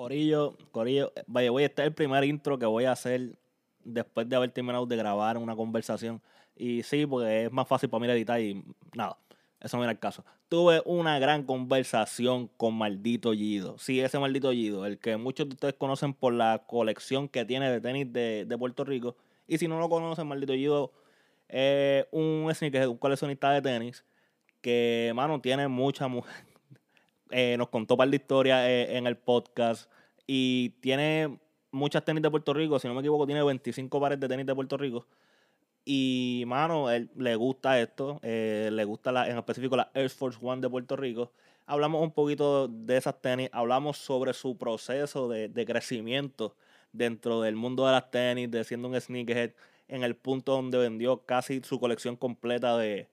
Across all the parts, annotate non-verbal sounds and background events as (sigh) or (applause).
Corillo, Corillo, vaya, voy, este es el primer intro que voy a hacer después de haber terminado de grabar una conversación. Y sí, porque es más fácil para mí editar y nada, eso no era el caso. Tuve una gran conversación con Maldito Gido. Sí, ese Maldito Gido, el que muchos de ustedes conocen por la colección que tiene de tenis de, Puerto Rico. Y si no lo conocen, Maldito Gido es un sneaker, un coleccionista de tenis que, mano, tiene mucha mujer. Eh, nos contó un par de historias eh, en el podcast y tiene muchas tenis de Puerto Rico. Si no me equivoco, tiene 25 pares de tenis de Puerto Rico. Y, mano, él le gusta esto, eh, le gusta la, en específico la Air Force One de Puerto Rico. Hablamos un poquito de esas tenis, hablamos sobre su proceso de, crecimiento dentro del mundo de las tenis, de siendo un sneakerhead, en el punto donde vendió casi su colección completa de...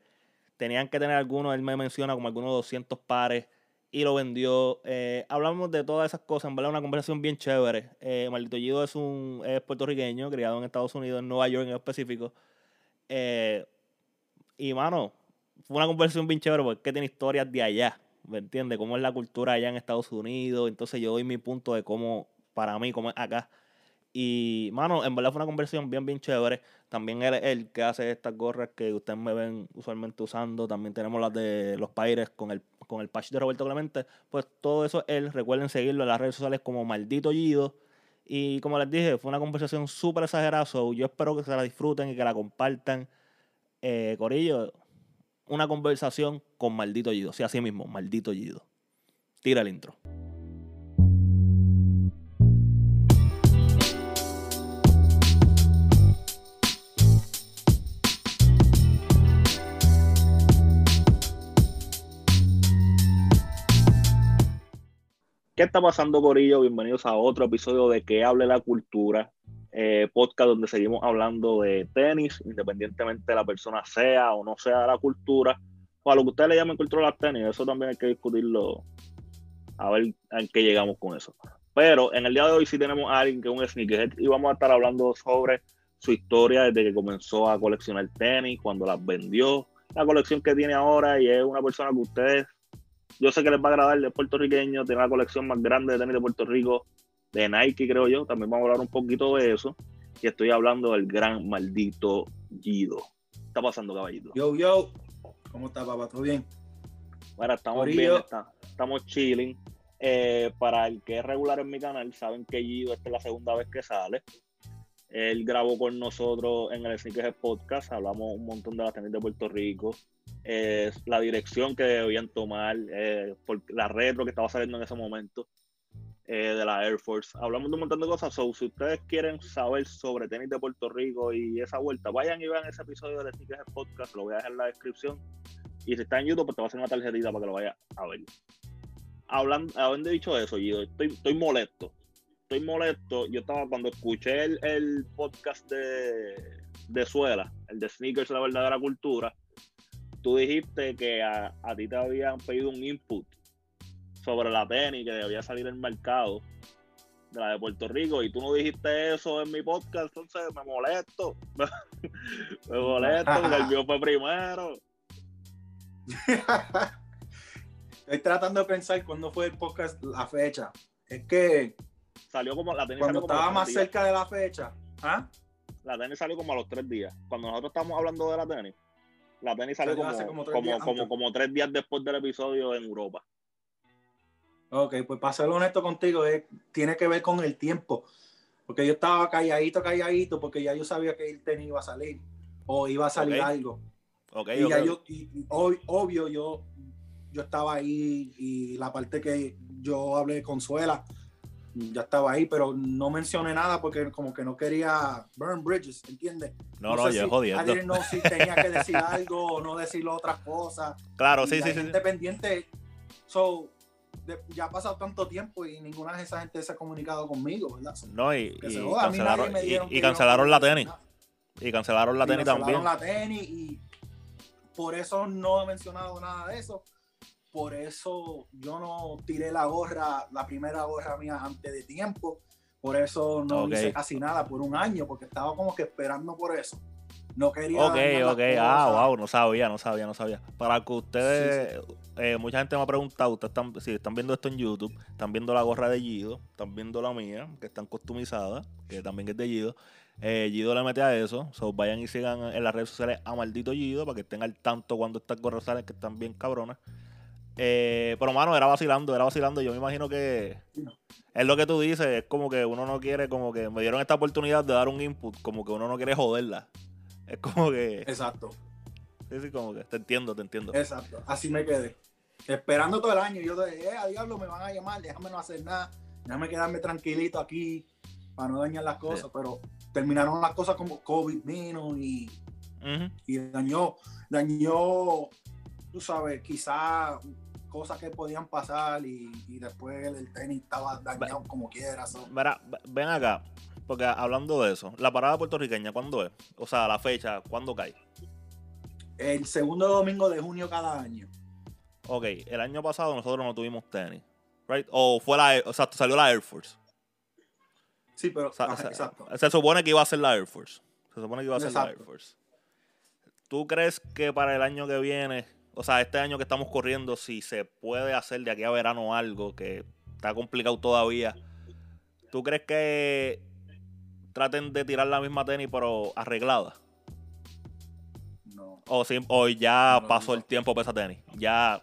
Tenían que tener algunos, él me menciona como algunos 200 pares y lo vendió. Eh, hablamos de todas esas cosas, en verdad, una conversación bien chévere. Eh, Maldito Gido es un es puertorriqueño, criado en Estados Unidos, en Nueva York en específico. Eh, y mano, fue una conversación bien chévere porque tiene historias de allá, ¿me entiendes? Cómo es la cultura allá en Estados Unidos. Entonces yo doy mi punto de cómo, para mí, cómo es acá. Y, mano, en verdad fue una conversación bien, bien chévere. También él el que hace estas gorras que ustedes me ven usualmente usando. También tenemos las de los Paires con el, con el patch de Roberto Clemente. Pues todo eso él. Recuerden seguirlo en las redes sociales como Maldito Gido. Y como les dije, fue una conversación súper exagerada. yo espero que se la disfruten y que la compartan. Eh, Corillo, una conversación con Maldito Gido. Sí, así mismo, Maldito Gido. Tira el intro. ¿Qué está pasando, Corillo? Bienvenidos a otro episodio de Que Hable la Cultura, eh, podcast donde seguimos hablando de tenis, independientemente de la persona sea o no sea de la cultura, o a lo que ustedes le llamen cultura las tenis, eso también hay que discutirlo, a ver en qué llegamos con eso. Pero en el día de hoy sí tenemos a alguien que es un sneakerhead y vamos a estar hablando sobre su historia desde que comenzó a coleccionar tenis, cuando las vendió, la colección que tiene ahora y es una persona que ustedes yo sé que les va a agradar de puertorriqueño, tiene la colección más grande de tenis de Puerto Rico, de Nike, creo yo. También vamos a hablar un poquito de eso. Y estoy hablando del gran maldito Guido. ¿Qué está pasando, caballito? Yo, yo. ¿Cómo está, papá? ¿Todo bien? Bueno, estamos bien, estamos chilling. Eh, para el que es regular en mi canal, saben que Guido esta es la segunda vez que sale. Él grabó con nosotros en el Sneakers Podcast, hablamos un montón de las tenis de Puerto Rico, eh, la dirección que debían tomar, eh, la retro que estaba saliendo en ese momento eh, de la Air Force. Hablamos de un montón de cosas. So, si ustedes quieren saber sobre tenis de Puerto Rico y esa vuelta, vayan y vean ese episodio del Sneakers Podcast, lo voy a dejar en la descripción. Y si está en YouTube, pues te voy a hacer una tarjetita para que lo vayas a ver. Hablando, habiendo dicho eso, estoy, estoy molesto estoy molesto. Yo estaba, cuando escuché el, podcast de, de Suela, el de Sneakers, la verdadera cultura, tú dijiste que a, ti te habían pedido un input sobre la tenis que debía salir en mercado de la de Puerto Rico y tú no dijiste eso en mi podcast, entonces me molesto. (laughs) me molesto (laughs) porque el mío fue primero. (laughs) Estoy tratando de pensar cuándo fue el podcast, la fecha. Es que Salió como la tenis Cuando estaba más cerca de la fecha. ¿Ah? La tenis salió como a los tres días. Cuando nosotros estábamos hablando de la tenis, la tenis salió, como, como, como, tres días después del episodio en Europa. Ok, pues para ser honesto contigo, tiene que ver con el tiempo. Porque yo estaba calladito, calladito, porque ya yo sabía que el tenis iba a salir. O iba a salir algo. Okay, y ya yo, y, obvio, yo, yo estaba ahí y la parte que yo hablé con Suela, ya estaba ahí, pero no mencioné nada porque como que no quería burn bridges, ¿entiendes? No, no, yo jodiendo. no si tenía que decir (laughs) algo o no decir otras cosas. Claro, sí, sí, so, ya ha pasado tanto tiempo y ninguna de esa gente se ha comunicado conmigo, ¿verdad? No, y, cancelaron, y, cancelaron la tenis. Y cancelaron la tenis también. Cancelaron la tenis y por eso no he mencionado nada de eso por eso yo no tiré la gorra, la primera gorra mía antes de tiempo, por eso no hice casi nada por un año, porque estaba como que esperando por eso. No quería. Ok, ok. Ah, wow, no sabía, no sabía, no sabía. Para que ustedes, eh, mucha gente me ha preguntado, ustedes están, si están viendo esto en YouTube, están viendo la gorra de Gido, están viendo la mía, que están customizadas, que también es de Gido. Eh, Gido le mete a eso, so, vayan y sigan en las redes sociales a Maldito Gido para que estén al tanto cuando estas gorras salen, que están bien cabronas. Eh, pero, mano, era vacilando, era vacilando. Yo me imagino que es lo que tú dices, es como que uno no quiere, como que me dieron esta oportunidad de dar un input, como que uno no quiere joderla. Es como que. Exacto, Sí, sí, como que te entiendo, te entiendo. exacto. Así me quedé. Esperando todo el año. Yo dije, eh, a diablo, me van a llamar, déjame no hacer nada. Déjame quedarme tranquilito aquí para no dañar las cosas. Pero terminaron las cosas como COVID vino y, y dañó, dañó, tú sabes, quizás cosas que podían pasar y, y después el, tenis estaba dañado como quiera. so. Ven acá, porque hablando de eso, la parada puertorriqueña, ¿cuándo es? O sea, la fecha, ¿cuándo cae? El segundo domingo de junio cada año. Ok, el año pasado nosotros no tuvimos tenis, ¿right? O fue la, o sea, salió la Air Force. Sí, pero O sea, ajá, se- exacto. se supone que iba a ser la Air Force. Se supone que iba a ser la Air. Force. ¿Tú crees que para el año que viene, o sea, este año que estamos corriendo, si se puede hacer de aquí a verano algo que está complicado todavía, ¿tú crees que traten de tirar la misma tenis pero arreglada? No. O, si- o ya No, pasó no. el tiempo para esa tenis. Ya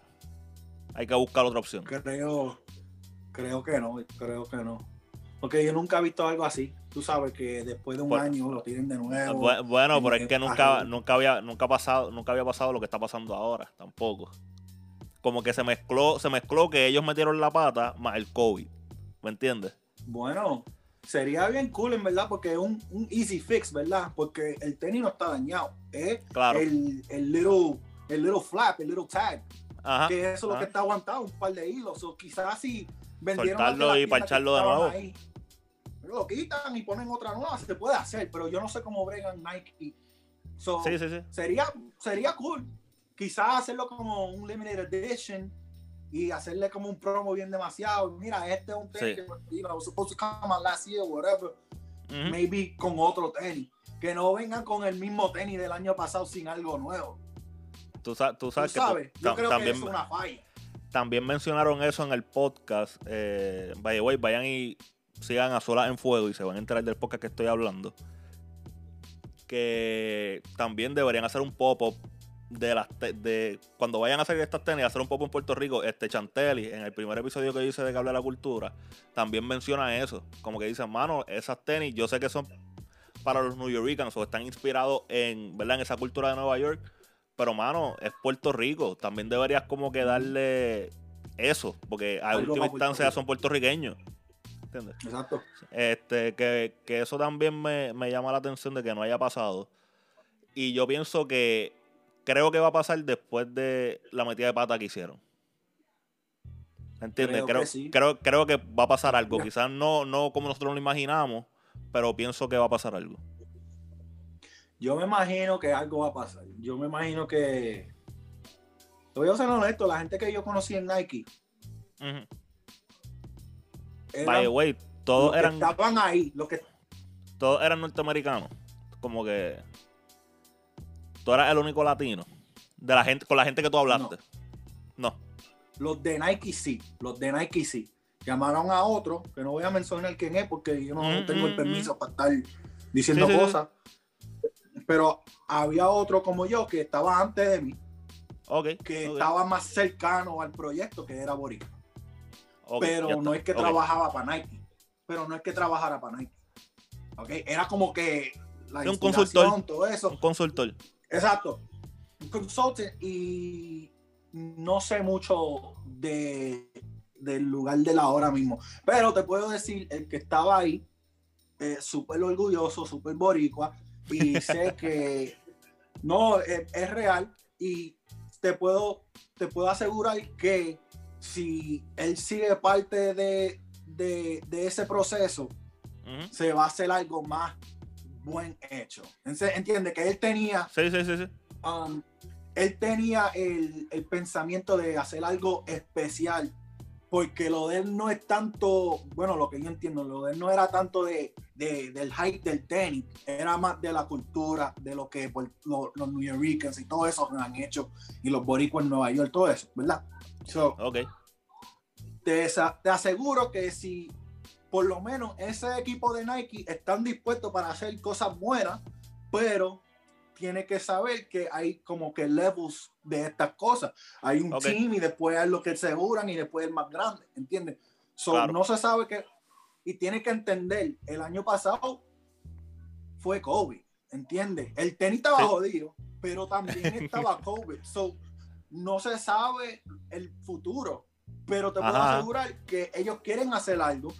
hay que buscar otra opción. Creo, creo que no, creo que no. Porque yo nunca he visto algo así. Tú sabes que después de un Por- año lo tienen de nuevo. Bu- Bueno, pero es que nunca, nunca había, nunca pasado, nunca había pasado lo que está pasando ahora, tampoco. Como que se mezcló, se mezcló que ellos metieron la pata más el COVID. ¿Me entiendes? Bueno, sería bien cool en verdad porque es un, un easy fix, ¿verdad? Porque el tenis no está dañado. Es Claro. el, el little, el little flap, el little tag. Ajá. que eso es lo ajá. que está aguantado, un par de hilos. O quizás si vendieron Soltarlo y parcharlo de nuevo. ahí, lo quitan y ponen otra nueva, se puede hacer, pero yo no sé cómo bregan Nike. So, Sí, sí, sí. sería, sería cool. Quizás hacerlo como un limited edition y hacerle como un promo bien demasiado. Mira, este es un tenis que you know, was supposed to come out last year, whatever. Ujú. Maybe con otro tenis. Que no vengan con el mismo tenis del año pasado sin algo nuevo. Tú, sa- tú Tú sabes que sabes, tú- yo creo también, que es una falla. también mencionaron eso en el podcast. Eh, by the way, vayan y sigan a Solas en Fuego y se van a enterar del podcast que estoy hablando. Que también deberían hacer un pop-up de las de cuando vayan a hacer estas tenis, hacer un pop-up en Puerto Rico. Este Chantelli, en el primer episodio que hice de que habla de la cultura, también menciona eso. Como que dicen, mano, esas tenis, yo sé que son para los New Yorkers o están inspirados en, ¿verdad? en esa cultura de Nueva York. Pero, mano, es Puerto Rico. También deberías como que darle eso. Porque a última instancia son puertorriqueños. ¿Entiendes? Exacto. Este, que, que eso también me, me llama la atención de que no haya pasado. Y yo pienso que creo que va a pasar después de la metida de pata que hicieron. ¿Entiendes? Creo Creo, que sí. creo, creo que va a pasar algo. Quizás no, no como nosotros lo imaginamos, pero pienso que va a pasar algo. Yo me imagino que algo va a pasar. Yo me imagino que. Te voy a ser honesto, la gente que yo conocí en Nike. Ujú. Eran By the way, los todos que eran, estaban ahí, los que todos eran norteamericanos. Como que tú eras el único latino. De la gente, con la gente que tú hablaste. No. los de Nike sí, los de Nike sí. Llamaron a otro, que no voy a mencionar quién es porque yo no Mm, tengo el mm, permiso para estar diciendo Sí, sí, sí. cosas. Pero había otro como yo que estaba antes de mí, Ok. que estaba más cercano al proyecto, que era Boricua. Pero no es que ok. trabajaba para Nike. Pero no es que trabajara para Nike. ¿Ok? Era como que la un consultor. todo eso. Un consultor. Exacto. Un consultant y no sé mucho de, del lugar de la hora mismo. Pero te puedo decir, el que estaba ahí, eh, súper orgulloso, súper boricua, y (laughs) sé que no, es, es real y te puedo, te puedo asegurar que si él sigue parte de, de, de ese proceso, se va a hacer algo más buen hecho. Entiende que él tenía Sí, sí, sí, sí. um, él tenía el, el pensamiento de hacer algo especial porque lo de él no es tanto, bueno, lo que yo entiendo, lo de él no era tanto de, de- del hype del tenis, era más de la cultura, de lo que lo- los New Yorkers y todo eso han hecho, y los boricuas en Nueva York, todo eso, ¿verdad? So, Ok. te, te aseguro que si por lo menos ese equipo de Nike están dispuestos para hacer cosas buenas, pero tiene que saber que hay como que levels de estas cosas. Hay un Ok. team y después hay los que se juran y después el más grande, ¿entiendes? So, Claro. No se sabe que... Y tiene que entender, el año pasado fue Kobe, ¿entiendes? El tenis estaba Sí. jodido, pero también (laughs) estaba Kobe. So, no se sabe el futuro, pero te puedo Ajá. asegurar que ellos quieren hacer algo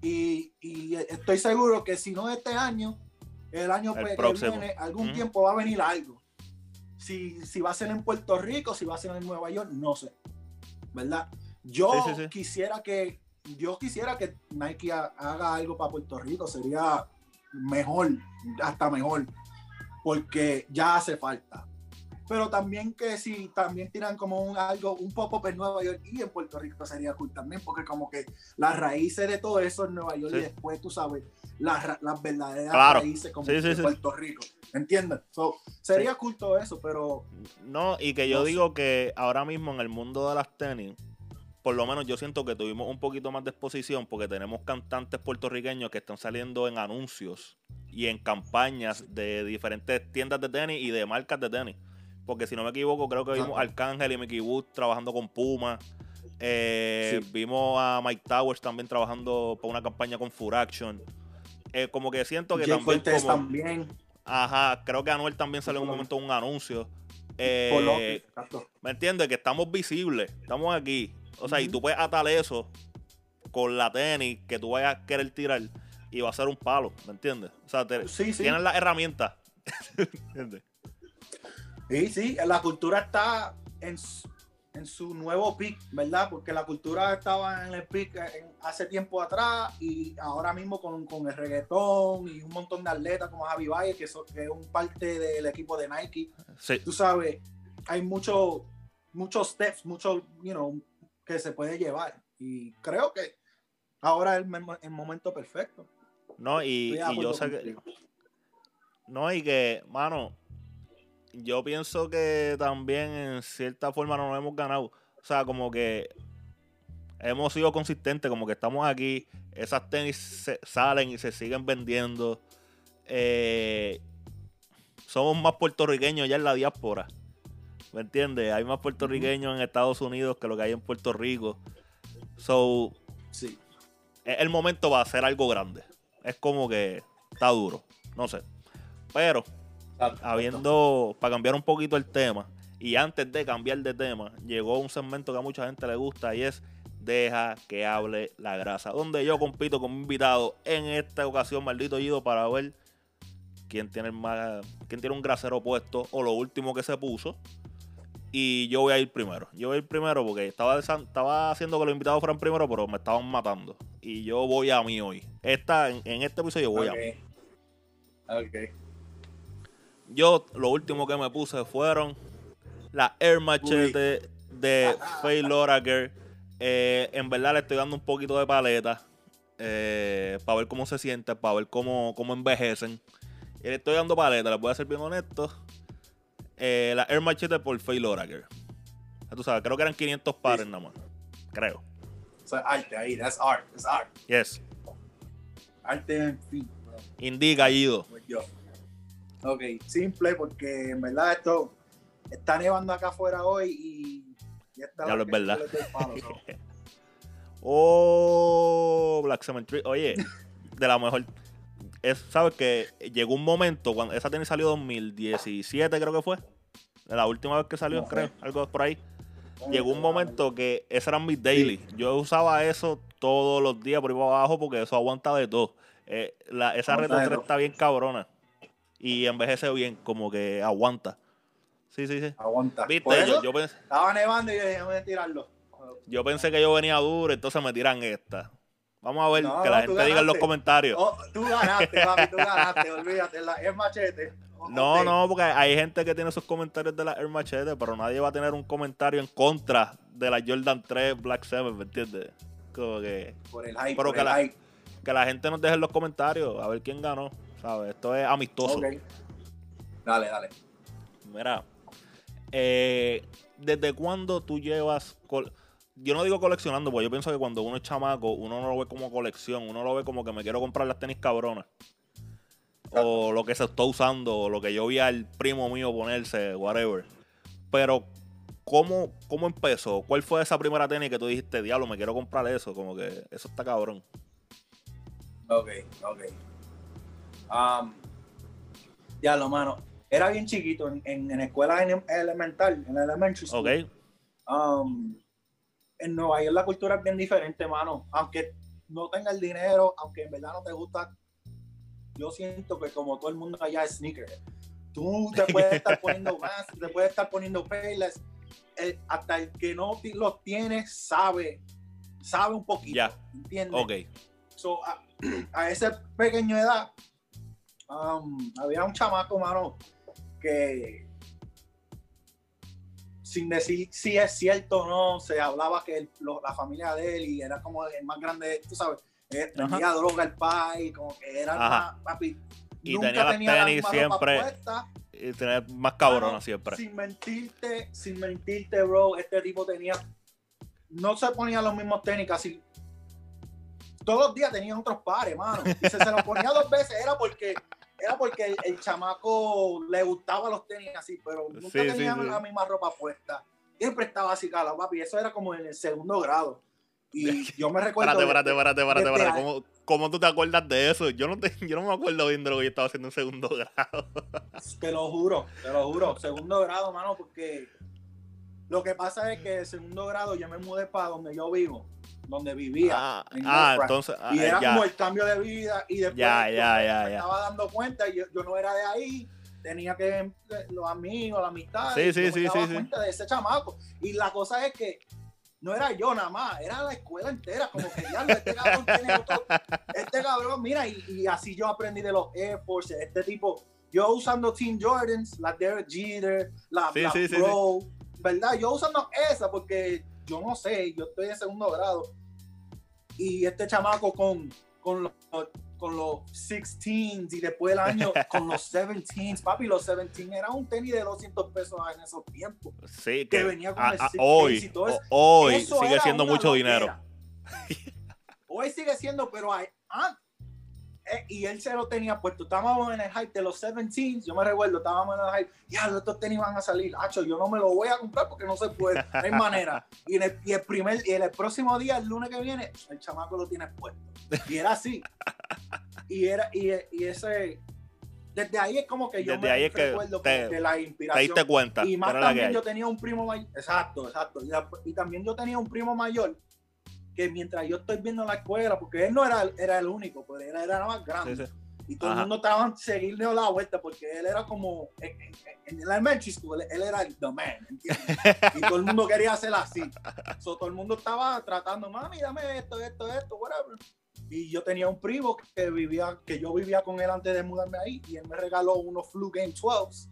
y, y estoy seguro que si no este año, el año El que viene, algún tiempo va a venir algo. Si, si va a ser en Puerto Rico, si va a ser en Nueva York, no sé. ¿Verdad? Yo Sí, sí, sí. quisiera que yo quisiera que Nike ha- haga algo para Puerto Rico, sería mejor, hasta mejor, porque ya hace falta. Pero también que si también tiran como un algo, un poco en Nueva York y en Puerto Rico sería cool también, porque como que las raíces de todo eso en Nueva York y después tú sabes las, las verdaderas Claro. raíces como Sí, sí. Puerto Rico. ¿Entiendes? So, sería cool todo eso, pero No, y que yo No sé. digo que ahora mismo en el mundo de las tenis, por lo menos yo siento que tuvimos un poquito más de exposición porque tenemos cantantes puertorriqueños que están saliendo en anuncios y en campañas de diferentes tiendas de tenis y de marcas de tenis. Porque si no me equivoco, creo que vimos a Arcángel y Mickey Wood trabajando con Puma. Eh, Sí. Vimos a Mike Towers también trabajando para una campaña con Furaction. Eh, como que siento que Jay también, como- también. ajá, creo que Anuel también salió en un momento un anuncio. Eh. ¿Me entiendes? Que estamos visibles, estamos aquí. O sea, y tú puedes atar eso con la tenis que tú vayas a querer tirar y va a ser un palo, ¿me entiendes? O sea, te- Sí, sí. tienes las herramientas. (laughs) ¿Entiendes? Sí, sí, la cultura está en su, en su nuevo pic, ¿verdad? Porque la cultura estaba en el pic en- hace tiempo atrás y ahora mismo con, con el reggaetón y un montón de atletas como Javi Valle, que, es un parte del equipo de Nike. Sí, Tú sabes, hay muchos muchos steps, muchos, you know, que se puede llevar. Y creo que ahora es el, momento perfecto. no, y, y yo sé que. No, y que, mano, yo pienso que también en cierta forma no nos hemos ganado. O sea, como que hemos sido consistentes, como que estamos aquí, esas tenis se- salen y se siguen vendiendo. Eh, somos más puertorriqueños ya en la diáspora. ¿Me entiendes? Hay más puertorriqueños en Estados Unidos que lo que hay en Puerto Rico. So, Sí. es el momento va a hacer algo grande. Es como que está duro. No sé. Pero, habiendo, para cambiar un poquito el tema, y antes de cambiar de tema, llegó un segmento que a mucha gente le gusta y es Deja que hable la grasa. Donde yo compito con mi invitado en esta ocasión, maldito Gido, para ver quién tiene el más, quién tiene un grasero puesto o lo último que se puso. Y yo voy a ir primero. Yo voy a ir primero porque estaba, estaba haciendo que los invitados fueran primero, pero me estaban matando. Y yo voy a mí hoy. Esta, en, en este episodio voy a mí. Ok. Yo lo último que me puse fueron las Air Machete de Faye Loraker. Eh, en verdad le estoy dando un poquito de paleta eh, para ver cómo se siente, para ver cómo, cómo envejecen. Y le estoy dando paleta, les voy a ser bien honesto. Eh, las Air Machete por Faye Loraker. Tú sabes, creo que eran 500 pares nada más. Creo. O sea, arte ahí, that's art, that's art. Yes. Arte en fin. Indica, Ido. Pues yo. Ok, simple porque en verdad esto está nevando acá afuera hoy y ya está. Ya lo es verdad. Palo, ¿no? (laughs) Oh, Black Cemetery. Oye, de la mejor. Es, ¿Sabes que Llegó un momento, cuando esa tenis salió 2017, creo que fue. La última vez que salió, No creo. Algo por ahí. Llegó un momento que ese eran mis daily. Yo usaba eso todos los días por ahí para abajo porque eso aguanta de todo. Eh, la- esa Aguanta Retro de 3 todo. está bien cabrona. Y envejece bien, como que aguanta. Sí, sí, sí. Aguanta. Viste, yo, yo pensé, Estaba nevando y yo dije, déjame tirarlo. yo pensé que yo venía duro, entonces me tiran esta. Vamos a ver, No, que la gente diga en los comentarios. Oh, tú ganaste, papi, tú ganaste, olvídate, la, es machete. No, no, porque hay gente que tiene sus comentarios de la Air Machete, pero nadie va a tener un comentario en contra de la Jordan 3 Black 7, ¿me entiendes? Como que. Por el hype. Pero por que el la- hype. Que la gente nos deje en los comentarios a ver quién ganó, ¿sabes? Esto es amistoso. Ok. Dale, dale. Mira, eh, ¿desde cuándo tú llevas... yo no digo coleccionando, porque yo pienso que cuando uno es chamaco, uno no lo ve como colección, uno lo ve como que me quiero comprar las tenis cabronas. O lo que se está usando, o lo que yo vi al primo mío ponerse, whatever. Pero, ¿cómo, ¿cómo empezó? ¿Cuál fue esa primera tenis que tú dijiste, diablo, me quiero comprar eso? Como que eso está cabrón. Ok, ok. Um, ya lo mano. Era bien chiquito en, en, en escuela en- elemental, en elementary school. ¿Ok? Um, en Nueva York la cultura es bien diferente, mano. Aunque no tenga el dinero, aunque en verdad no te gusta, yo siento que como todo el mundo allá es sneaker. Tú te (laughs) puedes estar poniendo más, te puedes estar poniendo payless. eh, hasta el que no los tiene sabe, sabe un poquito. Ya. ¿Entiendes? Ok. So, a, (clears throat) a esa pequeña edad, um, había un chamaco, mano, que sin decir si es cierto o no, se hablaba que el- lo- la familia de él y era como el más grande, tú sabes, eh, vendía droga al país, como que era más, papi. Y nunca tenía las tenía la tenis siempre- puesta. Y tener más cabrona Mano, siempre. Sin mentirte, sin mentirte, bro, este tipo tenía. No se ponía los mismos tenis casi. Todos los días tenía otros pares, mano. Y si se los ponía dos veces, era porque era porque el, el chamaco le gustaba los tenis así, pero nunca Sí, tenía sí. la misma ropa puesta. Siempre estaba así, cala, papi. Eso era como en el segundo grado. Y (laughs) yo me recuerdo. Espérate, espérate, espérate, espérate, ¿Cómo, cómo tú te acuerdas de eso? Yo no, te, yo no me acuerdo bien de lo que yo estaba haciendo en segundo grado. (laughs) Te lo juro, te lo juro. Segundo grado, mano, porque lo que pasa es que en segundo grado yo me mudé para donde yo vivo, donde vivía. Ah, en ah, entonces. ah, y era ya, como el cambio de vida y después Ya, ya, ya, me ya. estaba dando cuenta y yo, yo no era de ahí. Tenía que eh, los amigos, la amistad. Sí, sí, sí, sí, sí. de ese chamaco. Y la cosa es que no era yo nada más, era la escuela entera. Como que ya este cabrón tiene (laughs) otro. Este cabrón, mira, y, y así yo aprendí de los Air Force. Este tipo, yo usando Team Jordans, la Derek Jeter, la, Sí, la sí, Pro, ¿verdad? Yo usando esa porque yo no sé, yo estoy en segundo grado. Y este chamaco con, con los con los 16s y después el año (laughs) con los 17s. Papi, los 17 era un tenis de 200 pesos en esos tiempos. Sí, que que venía con ah, el six hoy, y todo eso. hoy Eso sigue siendo mucho loquera. dinero. (laughs) Hoy sigue siendo, pero hay, ah, eh, y él se lo tenía puesto. Estábamos en el hype de los 17, yo me recuerdo, estábamos en el hype, ya, estos tenis van a salir. Hacho, yo no me lo voy a comprar porque no se puede, no hay manera. Y, en el, y el primer, y en el próximo día, el lunes que viene, el chamaco lo tiene puesto. Y era así. Y era, y, y ese, desde ahí es como que yo Desde me ahí es que recuerdo te- de la Te inspiración. diste cuenta. Y más también yo tenía un primo mayor. Exacto, exacto. Y, la- y también yo tenía un primo mayor que mientras yo estoy viendo la escuela, porque él no era, era el único, pues él era más grande. Sí, sí. Y todo Ajá. el mundo estaba seguirle la vuelta porque él era como en, en, en el elementary school, él era el the man, ¿entiendes? (laughs) y todo el mundo quería hacer así. So, todo el mundo estaba tratando, mami, dame esto, esto, esto, whatever. Y yo tenía un primo que vivía, que yo vivía con él antes de mudarme ahí, y él me regaló unos Flu Game 12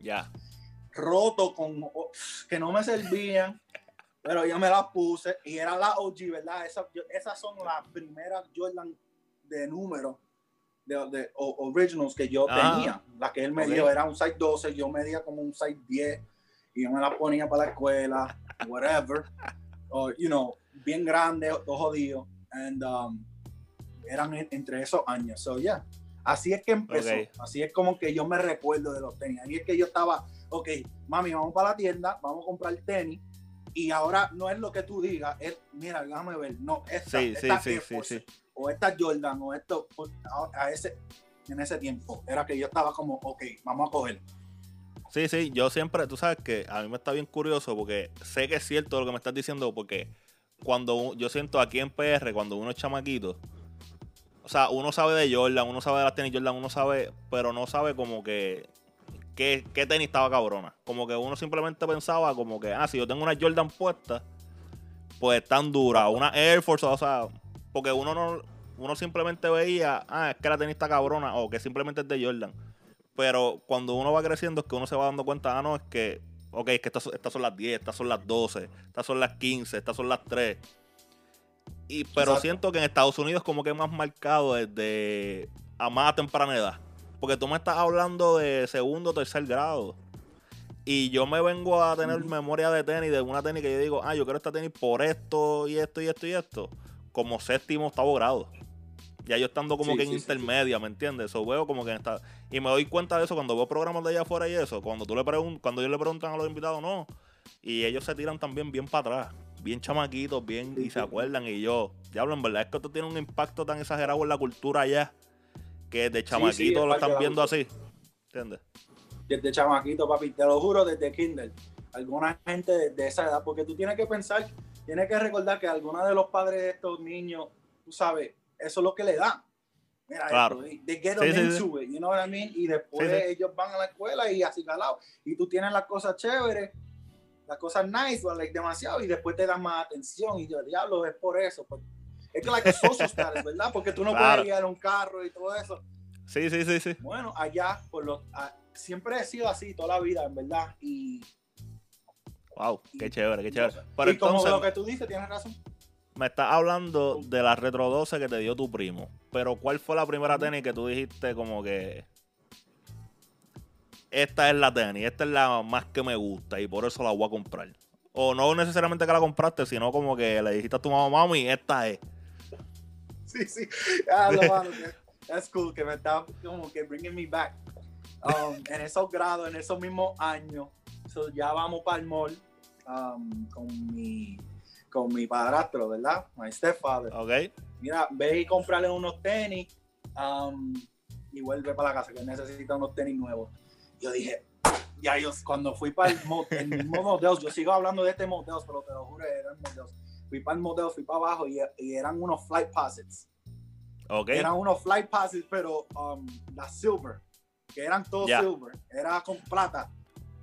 Ya. roto con que no me servían, pero yo me las puse y era la OG, ¿verdad? Esas, yo- esas son las primeras Jordan de número de, de o- originals que yo Ah. tenía. La que él me dio era un size 12, yo medía como un size 10 y yo me las ponía para la escuela, whatever. (laughs) O, you know, bien grande, todo jodido. And, um, eran en- entre esos años. So, yeah. Así es que empezó. Ok. Así es como que yo me recuerdo de los tenis. Ahí es que yo estaba, ok, mami, vamos para la tienda, vamos a comprar tenis. Y ahora no es lo que tú digas, es, mira, déjame ver, no, esta, Sí, esta sí, Force, sí. o esta Jordan, o esto, a, a ese, en ese tiempo, era que yo estaba como, ok, vamos a coger. Sí, sí, yo siempre, tú sabes que a mí me está bien curioso porque sé que es cierto lo que me estás diciendo porque cuando yo siento aquí en PR, cuando uno es chamaquito, o sea, uno sabe de Jordan, uno sabe de las tenis Jordan, uno sabe, pero no sabe como que qué, qué tenis estaba cabrona. Como que uno simplemente pensaba como que, ah, si yo tengo una Jordan puesta, pues tan dura, una Air Force, o sea, porque uno no, uno simplemente veía, ah, es que la tenis está cabrona o que simplemente es de Jordan. Pero cuando uno va creciendo es que uno se va dando cuenta, ah, no, es que, ok, es que estas, estas son las 10, estas son las 12, estas son las 15, estas son las 3. Y, pero Exacto. siento que en Estados Unidos como que es más marcado desde a más temprana edad. Porque tú me estás hablando de segundo o tercer grado. Y yo me vengo a tener memoria de tenis, de una tenis que yo digo, ah, yo quiero esta tenis por esto y esto y esto y esto. Como séptimo, octavo grado. Ya yo estando como Sí, que en sí, sí, sí. intermedia, ¿me entiendes? Eso veo como que está. Y me doy cuenta de eso cuando veo programas de allá afuera y eso. Cuando tú le pregun cuando ellos le preguntan a los invitados, no. Y ellos se tiran también bien para atrás. Bien chamaquitos, bien, y se acuerdan. Y yo, diablo, en verdad es que esto tiene un impacto tan exagerado en la cultura allá. Que de chamaquitos es lo parte de están viendo así. ¿Entiendes? desde chamaquito, papi, te lo juro, desde Kindle. Alguna gente de, de esa edad, porque tú tienes que pensar, tienes que recordar que algunos de los padres de estos niños, tú sabes, eso es lo que le dan. Mira, Claro. esto, they get Sí, sí, it, you know what I mean? Y después Sí, sí. ellos van a la escuela y así calado. Y tú tienes las cosas chéveres, las cosas nice, like, demasiado, y después te dan más atención. Y yo, diablo, es por eso. pues. Es que like social status, ¿verdad? Porque tú no Claro. puedes guiar un carro y todo eso. Sí, sí, sí, sí. Bueno, allá, por lo, a- siempre he sido así toda la vida, en verdad. Y, Wow, qué chévere, qué chévere. y Pero como entonces, lo que tú dices, tienes razón. me estás hablando de la Retro 12 que te dio tu primo. Pero ¿cuál fue la primera tenis que tú dijiste como que esta es la tenis, esta es la más que me gusta y por eso la voy a comprar? O no necesariamente que la compraste, sino como que le dijiste a tu mamá, mami, esta es. Sí, sí. Ah, lo (laughs) malo, that's cool, que me está como que bringing me back. Um, en esos grados, en esos mismos años, so, ya vamos para el mall um, con, mi, con mi padrastro, ¿verdad? My stepfather. ¿Ok? Mira, ve y comprarle unos tenis um, y vuelve para la casa, que necesita unos tenis nuevos. Yo dije, ya yo, cuando fui para el, mo- el mismo (laughs) Models, yo sigo hablando de este Models, pero te lo juro, era el Models. Fui para el Models, fui para abajo y, y eran unos flight passes. Eran unos flight passes, pero um, la silver, que eran todos Ya. silver, era con plata.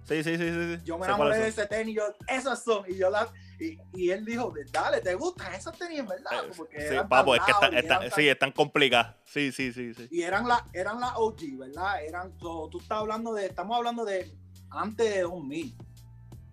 Sí, sí, sí, sí. sí. Yo me enamoré de ese tenis, yo, esas son, y yo las, y, y él dijo, dale, ¿te gustan esas tenis, en verdad? Eh, Porque Sí, eran papo, es que están, están- tan- sí, están complicadas. Sí, sí, sí, sí. y eran la eran la OG, ¿verdad? Eran so, tú estás hablando de estamos hablando de antes de 2000.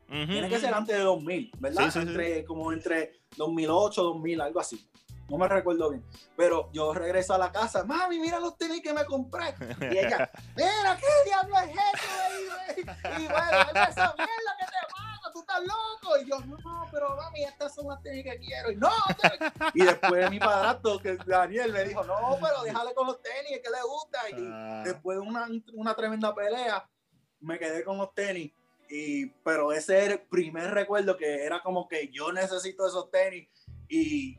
Ujú, Tiene que ser antes de 2000, ¿verdad? Sí, sí, sí. entre como entre 2008, 2000, algo así. No me recuerdo bien. Pero yo regreso a la casa, mami, mira los tenis que me compré. Y ella, (laughs) mira, ¿qué diablo es eso, baby? Y bueno, es esa mierda que te pasa, tú estás loco. Y yo, no, pero mami, estas son las tenis que quiero. Y no, y después mi padrastro, que Daniel, me dijo, no, pero déjale con los tenis, que le gusta. Y Ah, después de una, una tremenda pelea, me quedé con los tenis. Y, pero ese era el primer recuerdo que era como que yo necesito esos tenis y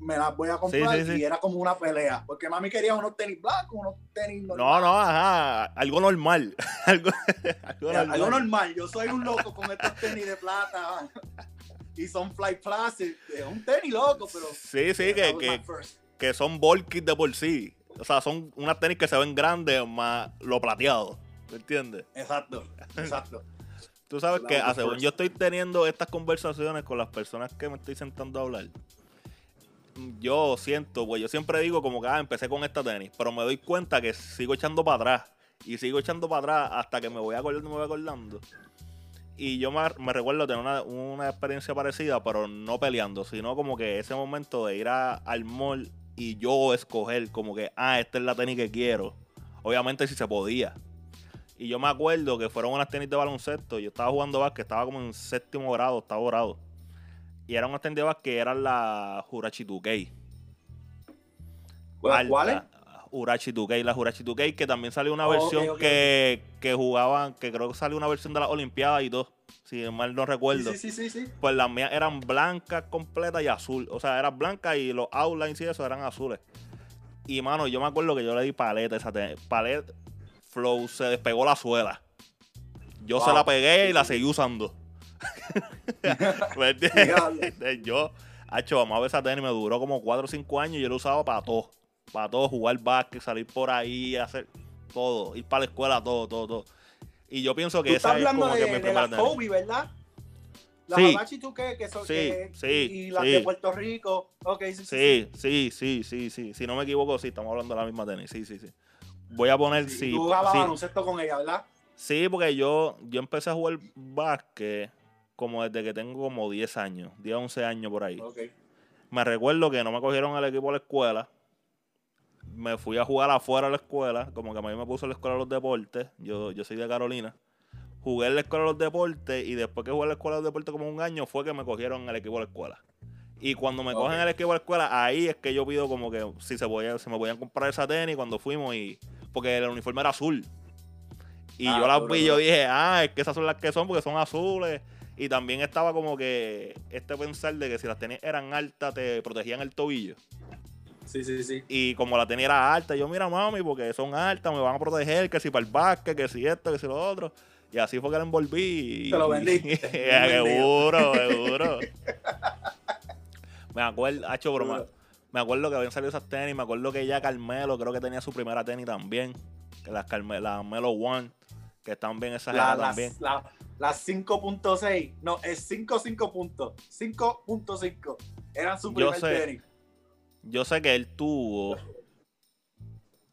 me las voy a comprar. Sí, sí, sí. Y era como una pelea. Porque mami quería unos tenis blancos, unos tenis no, normales. no, ajá. Algo normal. (laughs) algo, algo Algo normal. Yo soy un loco con estos tenis de plata. (laughs) y son Flight Plastic. Es un tenis loco, pero. Sí, sí, que, que, que son bulky de por sí. O sea, son unas tenis que se ven grandes más lo plateado. ¿Me entiendes? Exacto, exacto. Tú sabes que, ah, según yo estoy teniendo estas conversaciones con las personas que me estoy sentando a hablar, yo siento, pues yo siempre digo como que ah, empecé con esta tenis, pero me doy cuenta que sigo echando para atrás y sigo echando para atrás hasta que me voy acordando, me voy acordando. Y yo me, me recuerdo tener una, una experiencia parecida, pero no peleando, sino como que ese momento de ir a- al mall y yo escoger como que, ah, esta es la tenis que quiero. Obviamente si se podía. Y yo me acuerdo que fueron unas tenis de baloncesto. Yo estaba jugando básquet, estaba como en séptimo grado, octavo grado. Y eran unas tenis de básquet que eran la Hurachi 2K. ¿Cuál- ¿Cuáles? Hurachi 2K, la Hurachi 2K, que también salió una Oh, versión que, que jugaban, que creo que salió una versión de las Olimpiadas y todo, si mal no recuerdo. Sí, sí, sí, sí. Pues las mías eran blancas completas y azul. O sea, eran blancas y los outlines y eso eran azules. Y mano, yo me acuerdo que yo le di paleta esa tenis. Paleta, flow, se despegó la suela. Yo se la pegué y la seguí usando. (laughs) ¿Me entiendes? Yo, hacho, vamos a ver esa tenis, me duró como 4 o 5 años y yo la usaba para todo. Para todo, jugar básquet, salir por ahí, hacer todo, ir para la escuela, todo, todo, todo. Y yo pienso Tú que estás esa es hablando como de, que mi de tenis. Kobe, ¿verdad? Las Sí. Apache 2K, que son Sí, que- sí, y las sí. de Puerto Rico. Ok, sí, sí. Sí, sí, sí, sí, sí. Si no me equivoco, sí, estamos hablando de la misma tenis. Sí, sí, sí. Voy a poner Sí, si. tú jugabas sí, baloncesto con ella, ¿verdad? sí, porque yo, yo empecé a jugar básquet como desde que tengo como 10 años, 10 11 años por ahí. Ok. Me recuerdo que no me cogieron al equipo de la escuela. Me fui a jugar afuera de la escuela, como que a mí me puso en la escuela de los deportes. Yo, yo soy de Carolina. Jugué en la escuela de los deportes y después que jugué en la escuela de los deportes como un año fue que me cogieron al equipo de la escuela. Y cuando me cogen al equipo de la escuela, ahí es que yo pido como que si se, podía, si me podían comprar esa tenis cuando fuimos y... Porque el uniforme era azul. Y Ah, yo las vi y yo dije, ah, es que esas son las que son porque son azules. Y también estaba como que este pensar de que si las tenis eran altas te protegían el tobillo. Sí, sí, sí. Y como la tenis era alta, yo, mira, mami, porque son altas, me van a proteger, que si para el básquet, que si esto, que si lo otro. Y así fue que la envolví. Te lo (laughs) vendido. seguro, seguro. (laughs) me acuerdo, hacho broma. Me acuerdo que habían salido esas tenis, me acuerdo que ya Carmelo creo que tenía su primera tenis también. Que las Carme- las Melo One, que están bien La, exageradas las también. la, las 5.6, no, es 5.5 puntos. 5.5 eran su Yo primer sé. tenis. Yo sé que él tuvo.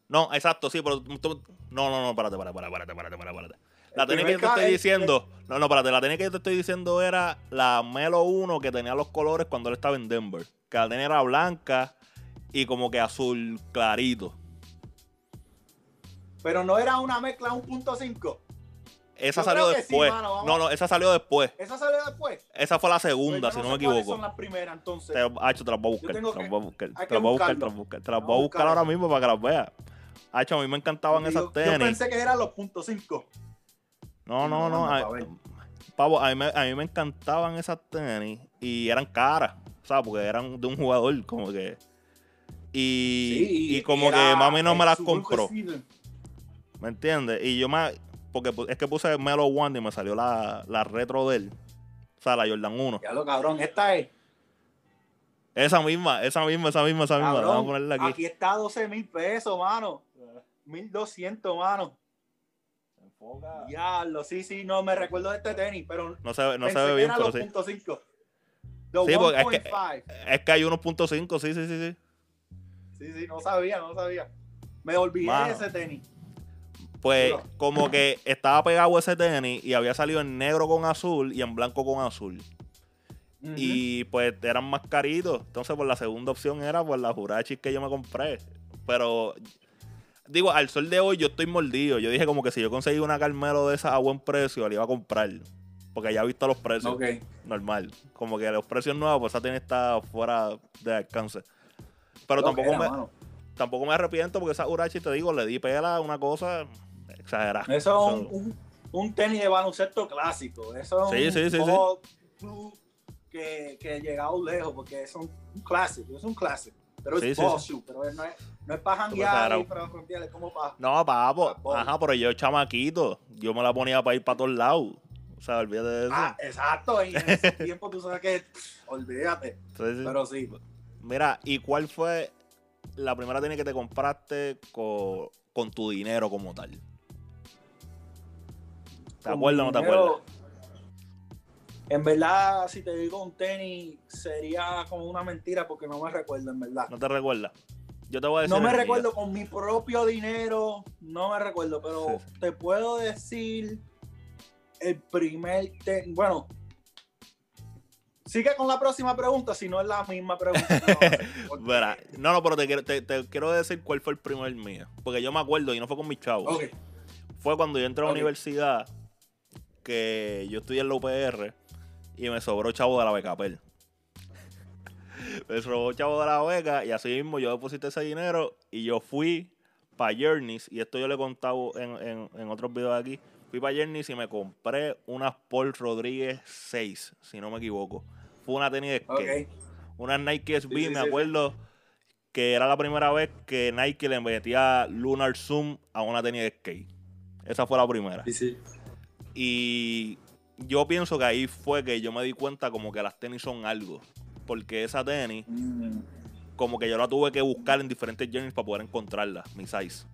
No, exacto, sí, pero tú- no, no, no, espérate, espérate, espérate, espérate, espérate, espérate. La tenis que te estoy diciendo, no, no, espérate, la tenis que yo te estoy diciendo era la Melo 1 que tenía los colores cuando él estaba en Denver. Que la tenis era blanca y como que azul clarito. Pero no era una mezcla 1.5. Esa Yo salió sí, después. mano, no, no, esa salió después. ¿Esa salió después? Esa fue la Pues segunda, si no, me equivoco. son las primeras, entonces. Te, Hacho, te las voy a buscar. Te las voy a buscar. Te las voy a buscar, te buscarlo. las voy a buscar. Te las Vamos voy a a buscar ahora mismo para que las veas. Hacho, a mí me encantaban esas tenis. yo pensé que eran los puntos 5. No, no, no. No, a- pavo, a mí, me, a mí me encantaban esas tenis y eran caras, ¿sabes? Porque eran de un jugador, como que. Y, y como que mami no me las compró, ¿me entiendes? Y yo me. Porque es que puse Melo One y me salió la, la retro de él. O sea, la Jordan 1. Ya lo cabrón, esta es. Esa misma, esa misma, esa misma, esa misma. Cabrón, Vamos a ponerla aquí. aquí. está 12 mil pesos, mano. 1200, mano. Diablo, sí, sí, no me recuerdo de este tenis, pero No se, ve- no se ve bien, pero sí. porque es que- 1.5. Es que hay unos puntos cinco, sí, sí, sí, sí. Sí, sí, no sabía, no sabía. Me olvidé Mano. de ese tenis. Pues como que estaba pegado ese tenis y había salido en negro con azul y en blanco con azul. Y pues eran más caritos. Entonces, pues la segunda opción era pues la Jurachis que yo me compré. Pero, digo, al sol de hoy yo estoy mordido. Yo dije como que si yo conseguía una Carmelo de esa a buen precio, la iba a comprar. Porque ya he visto los precios. Ok. Normal. Como que los precios nuevos, pues esa tiene está fuera de alcance. Pero tampoco era, me, mano. tampoco me arrepiento porque esa Urachi, te digo, le di pela una cosa exagerada. Eso es un, un, un tenis de baloncesto clásico. Eso es sí, un sí, que, que llegado lejos porque es un, clásico, es un clásico. Pero es sí. shoe, pero no es, no es para janguear y para frontear, es como para... No, papo. Papo. Ajá, pero yo chamaquito. Yo me la ponía para ir para todos lados. O sea, olvídate de eso. Ah, exacto, y en ese (laughs) tiempo tú sabes que, pff, olvídate, pero sí. Mira, ¿y cuál fue la primera tenis que te compraste con, con tu dinero como tal? ¿Te acuerdas o no te acuerdas? En verdad, si te digo un tenis, sería como una mentira porque no me recuerdo, en verdad. ¿No te recuerdas? Yo te voy a decir. No me recuerdo con mi propio dinero, no me recuerdo, pero Sí, te puedo decir el primer. Bueno, sigue con la próxima pregunta, si no es la misma pregunta. no, (laughs) Verá, no, no, pero te quiero, te, te quiero decir cuál fue el primer mío. Porque yo me acuerdo y no fue con mis chavos. Fue cuando yo entré a la universidad que yo estudié en la UPR y me sobró chavo de la becapel. Me sobró chavo de la beca y así mismo yo deposité ese dinero y yo fui para Journeys y esto yo le he contado en, en- en otros videos aquí. Fui para Journeys y me compré unas Paul Rodríguez 6, si no me equivoco. Fue una tenis de skate. ok. Una Nike SB, Sí, sí, me sí, acuerdo que era la primera vez que Nike le metía Lunar Zoom a una tenis de skate. Esa fue la primera. Y yo pienso que ahí fue que yo me di cuenta como que las tenis son algo. Porque esa tenis, Mm, como que yo la tuve que buscar en diferentes journeys para poder encontrarla, mi size.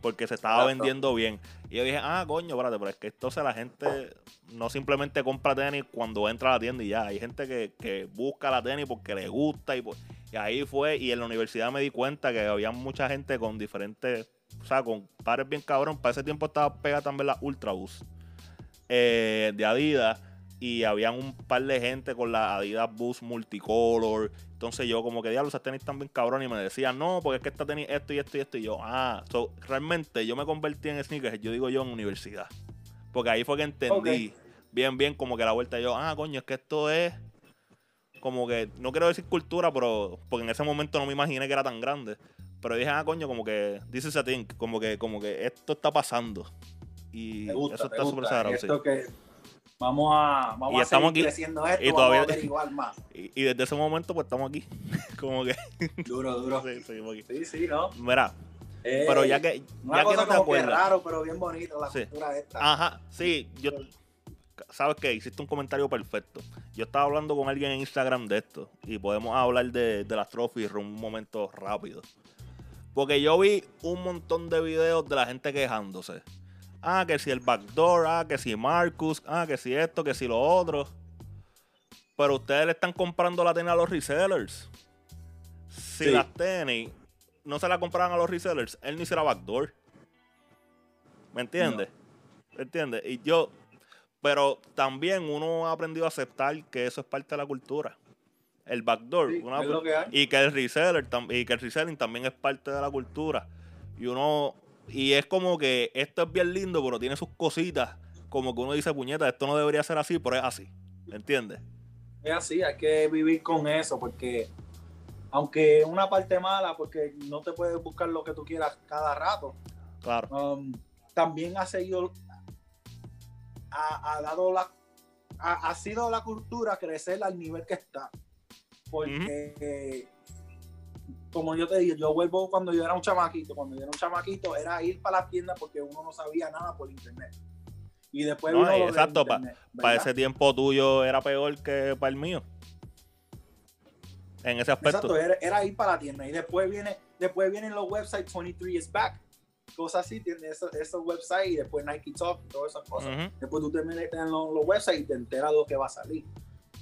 Porque se estaba Exacto. vendiendo bien. Y yo dije, ah, coño, espérate, pero es que entonces la gente no simplemente compra tenis cuando entra a la tienda y ya. Hay gente que, que busca la tenis porque le gusta y, pues- y ahí fue. Y en la universidad me di cuenta que había mucha gente con diferentes o sea, con pares bien cabrón. Para ese tiempo estaba pegada también la Ultra Boost eh, de Adidas y habían un par de gente con la Adidas Boost multicolor. Entonces yo como que diablo, esas tenis están bien cabrón y me decían, no, porque es que esta tenis esto y esto y esto. Y yo, ah, so, realmente yo me convertí en sneakers, yo digo yo en universidad. Porque ahí fue que entendí bien, bien como que la vuelta yo, ah, coño, es que esto es como que, no quiero decir cultura, pero porque en ese momento no me imaginé que era tan grande. Pero dije, ah, coño, como que, this is a thing, como que, como que esto está pasando. Y eso está súper sagrado. Vamos a, vamos a seguir creciendo esto, y todavía, vamos a averiguar más. (laughs) Y, desde ese momento, pues estamos aquí. (laughs) como que. Duro, duro. sí, seguimos aquí. Sí, sí, ¿no? Mira. pero ya que. Una ya cosa que no te como que raro, pero bien bonito la cultura esta. Ajá, sí. Yo, ¿sabes qué? Hiciste un comentario perfecto. Yo estaba hablando con alguien en Instagram de esto y podemos hablar de, de las trophies en un momento rápido. Porque yo vi un montón de videos de la gente quejándose. Ah, que si el backdoor, ah, que si Marcus, ah, que si esto, que si lo otro. Pero ustedes le están comprando la tenis a los resellers. Si las tenis no se la compraban a los resellers, él ni será backdoor. ¿Me entiendes? ¿Me entiendes? Y yo, pero también uno ha aprendido a aceptar que eso es parte de la cultura. El backdoor. Y que el reseller y que el reselling también es parte de la cultura. Y uno. Y es como que esto es bien lindo, pero tiene sus cositas. Como que uno dice, puñeta, esto no debería ser así, pero es así. ¿Me entiendes? Es así, hay que vivir con eso, porque aunque una parte mala, porque no te puedes buscar lo que tú quieras cada rato. Claro. Um, también ha seguido ha, dado la ha, sido la cultura crecer al nivel que está. Porque, como yo te digo, yo vuelvo cuando yo era un chamaquito. Cuando yo era un chamaquito, era ir para la tienda porque uno no sabía nada por internet. Y después. No, exacto, para ese tiempo tuyo era peor que para el mío. En ese aspecto. Exacto, era, ir para la tienda. Y después viene después vienen los websites 23 is back cosas así, tiene esos, esos, websites y después Nike Talk y todas esas cosas. Después tú te metes en los, websites y te enteras lo que va a salir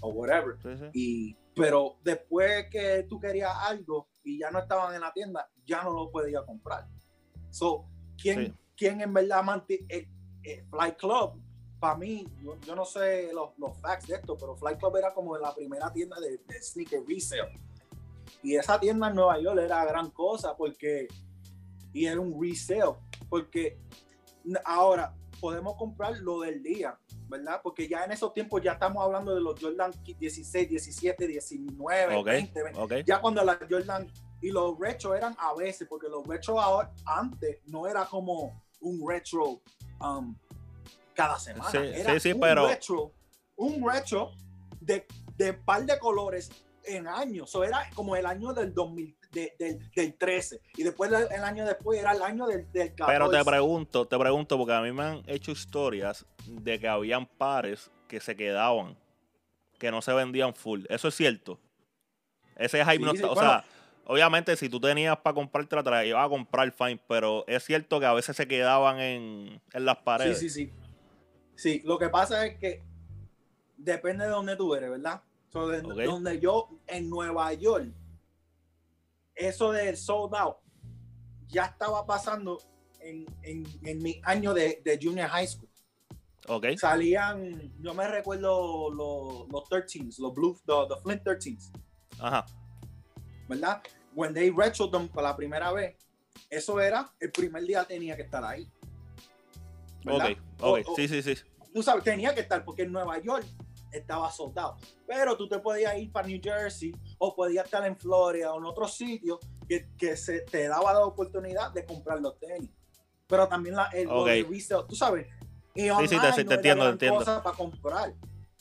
o whatever. Y, pero después que tú querías algo y ya no estaban en la tienda, ya no lo podías comprar. So, ¿quién, ¿quién en verdad mantiene eh, eh, Flight Club? Para mí, yo, no sé los, los, facts de esto, pero Flight Club era como la primera tienda de, de sneaker resale. Y esa tienda en Nueva York era gran cosa porque y era un resale, porque ahora podemos comprar lo del día, ¿verdad? Porque ya en esos tiempos ya estamos hablando de los Jordan 16, 17, 19, 20, Ya cuando la Jordan y los retro eran a veces, porque los retro ahora, antes no era como un retro um, cada semana. Sí, era sí, un pero... retro, un retro de, de par de colores en años. Eso era como el año del 2000, del, 13. Y después el año después era el año del, del 14. Pero te pregunto, te pregunto, porque a mí me han hecho historias de que habían pares que se quedaban, que no se vendían full. ¿Eso es cierto? Ese hype no está, o sea, obviamente si tú tenías para comprarte la la ibas a comprar fine, pero es cierto que a veces se quedaban en, las paredes. Sí, sí, sí. Sí, lo que pasa es que depende de dónde tú eres, ¿verdad? Donde yo, en Nueva York, eso del sold out ya estaba pasando en, en, mi año de, de, junior high school. Okay. Salían, yo me recuerdo los, los 13s, los Blue, the, Flint 13s. Ajá. ¿Verdad? When they retro them por la primera vez, eso era, el primer día tenía que estar ahí. ¿verdad? Ok, ok, sí, sí, sí. Tú sabes, tenía que estar porque en Nueva York estaba soldado. Pero tú te podías ir para New Jersey o podías estar en Florida o en otro sitio que, que se te daba la oportunidad de comprar los tenis. Pero también la, el, tú sabes. Y sí, sí, te, entiendo, entiendo. para comprar.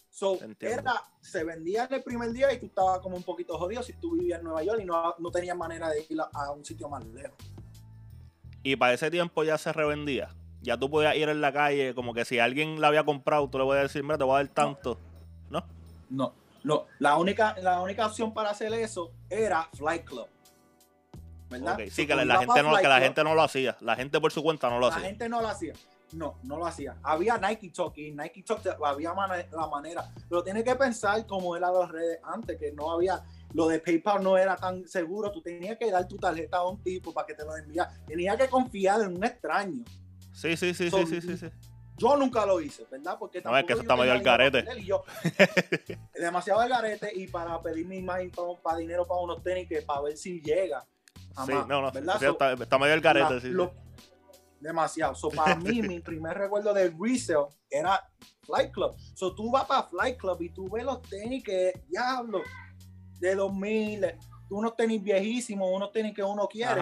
So, era, se vendía en el primer día y tú estabas como un poquito jodido si tú vivías en Nueva York y no, no tenías manera de ir a, un sitio más lejos. Y para ese tiempo ya se revendía. Ya tú podías ir en la calle, como que si alguien la había comprado, tú le voy a decir, mira, te voy a dar tanto. ¿no? No, no. La única, la única opción para hacer eso era Flight Club. ¿Verdad? Sí, que, la, gente no, que la gente no lo hacía. La gente por su cuenta no lo hacía. La gente no lo hacía. No, no lo hacía. Había Nike Talk y Nike Talk había la manera. Pero tiene que pensar como era las redes antes, que no había lo de PayPal no era tan seguro, tú tenías que dar tu tarjeta a un tipo para que te lo enviara. Tenías que confiar en un extraño. Sí, sí, sí, sí, sí, sí, sí. Yo nunca lo hice, ¿verdad? Porque no, es que eso está medio al garete. (laughs) demasiado al garete y para pedir mi imagen para, dinero para unos tenis que para ver si llega. sí, no, no, ¿verdad? está, medio al garete, sí, Demasiado. So, para mí, (laughs) mi primer recuerdo del resale era Flight Club. So, tú vas para Flight Club y tú ves los tenis que, diablo, de 2000, unos tenis viejísimos, unos tenis que uno quiere.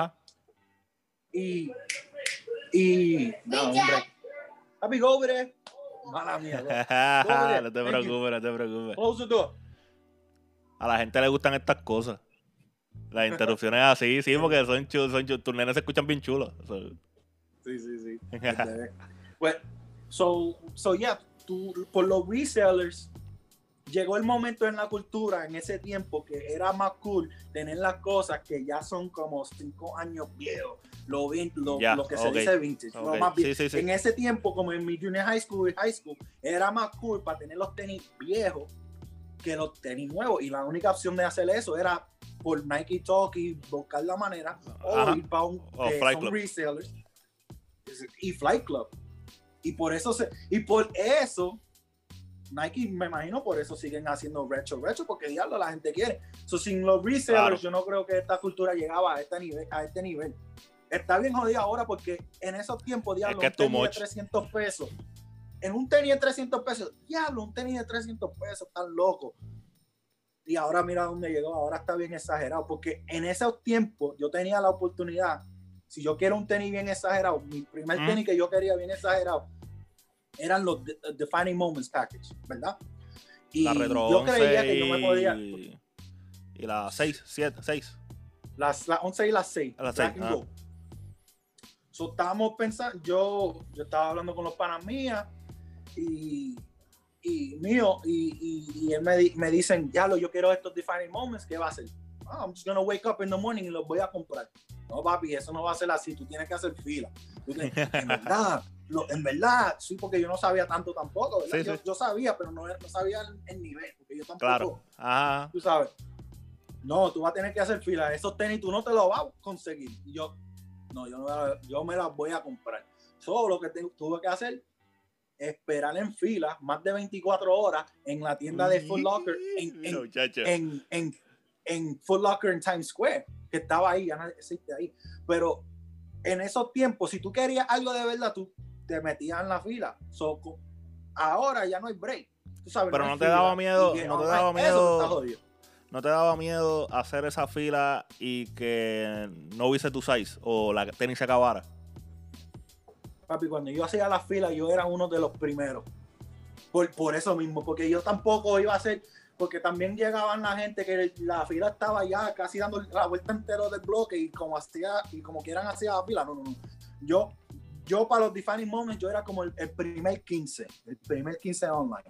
Y, y, no, hombre, Happy, go over there. Mala mía. (laughs) no te preocupes, no te preocupes. Close the door. A la gente le gustan estas cosas. Las interrupciones (laughs) así, sí, porque son chulos, son chulos. Tus nenes se escuchan bien chulos. Sí, sí, sí. (laughs) pues, so, so yeah, tú, por los resellers, llegó el momento en la cultura en ese tiempo que era más cool tener las cosas que ya son como cinco años viejos lo, lo, lo que se dice vintage. más bien, En ese tiempo, como en mi junior high school y high school, era más cool para tener los tenis viejos que los tenis nuevos. Y la única opción de hacer eso era por Nike Talk y buscar la manera o ir para un resellers y Flight Club. Y por eso se, y por eso Nike, me imagino, por eso siguen haciendo retro, retro, porque diablo la gente quiere. So, sin los resellers, yo no creo que esta cultura llegaba a este nivel. A este nivel está bien jodido ahora porque en esos tiempos, diablo, un tenis de 300 pesos. En un tenis de 300 pesos, diablo, un tenis de 300 pesos, tan loco. Y ahora mira dónde llegó, ahora está bien exagerado, porque en esos tiempos yo tenía la oportunidad, si yo quiero un tenis bien exagerado, mi primer tenis que yo quería bien exagerado, eran los Defining Moments Package, ¿verdad? Y la yo creía que yo me podía... Y, la 6, 7, 6. Las, la 11 y las 6. La 6. So, estábamos pensando, yo, yo estaba hablando con los panas mías y, y mío, y, y, él me, me dicen, ya lo, yo quiero estos defining moments, ¿qué va a hacer? Oh, I'm just gonna wake up in the morning y los voy a comprar. No, papi, eso no va a ser así, tú tienes que hacer fila. (laughs) en verdad, en verdad, sí, porque yo no sabía tanto tampoco, yo, sabía, pero no, no sabía el, nivel, porque yo tampoco, claro. tú sabes. No, tú vas a tener que hacer fila. Esos tenis tú no te los vas a conseguir. Y yo, no, yo, no, yo me las voy a comprar. Solo lo que tuve que hacer esperar en fila más de 24 horas en la tienda de Foot Locker en, en, en, en, Foot Locker en Times Square, que estaba ahí, ya no existe ahí. Pero en esos tiempos, si tú querías algo de verdad, tú te metías en la fila. ahora ya no hay break. Pero no, te daba miedo, no te daba miedo. ¿No te daba miedo hacer esa fila y que no hubiese tu size o la tenis se acabara? Papi, cuando yo hacía la fila, yo era uno de los primeros. Por, por eso mismo, porque yo tampoco iba a hacer, porque también llegaban la gente que la fila estaba ya casi dando la vuelta entero del bloque y como hacía, y como quieran hacía la fila. No, no, no. Yo, yo para los defining moments, yo era como el, el primer 15, el primer 15 online.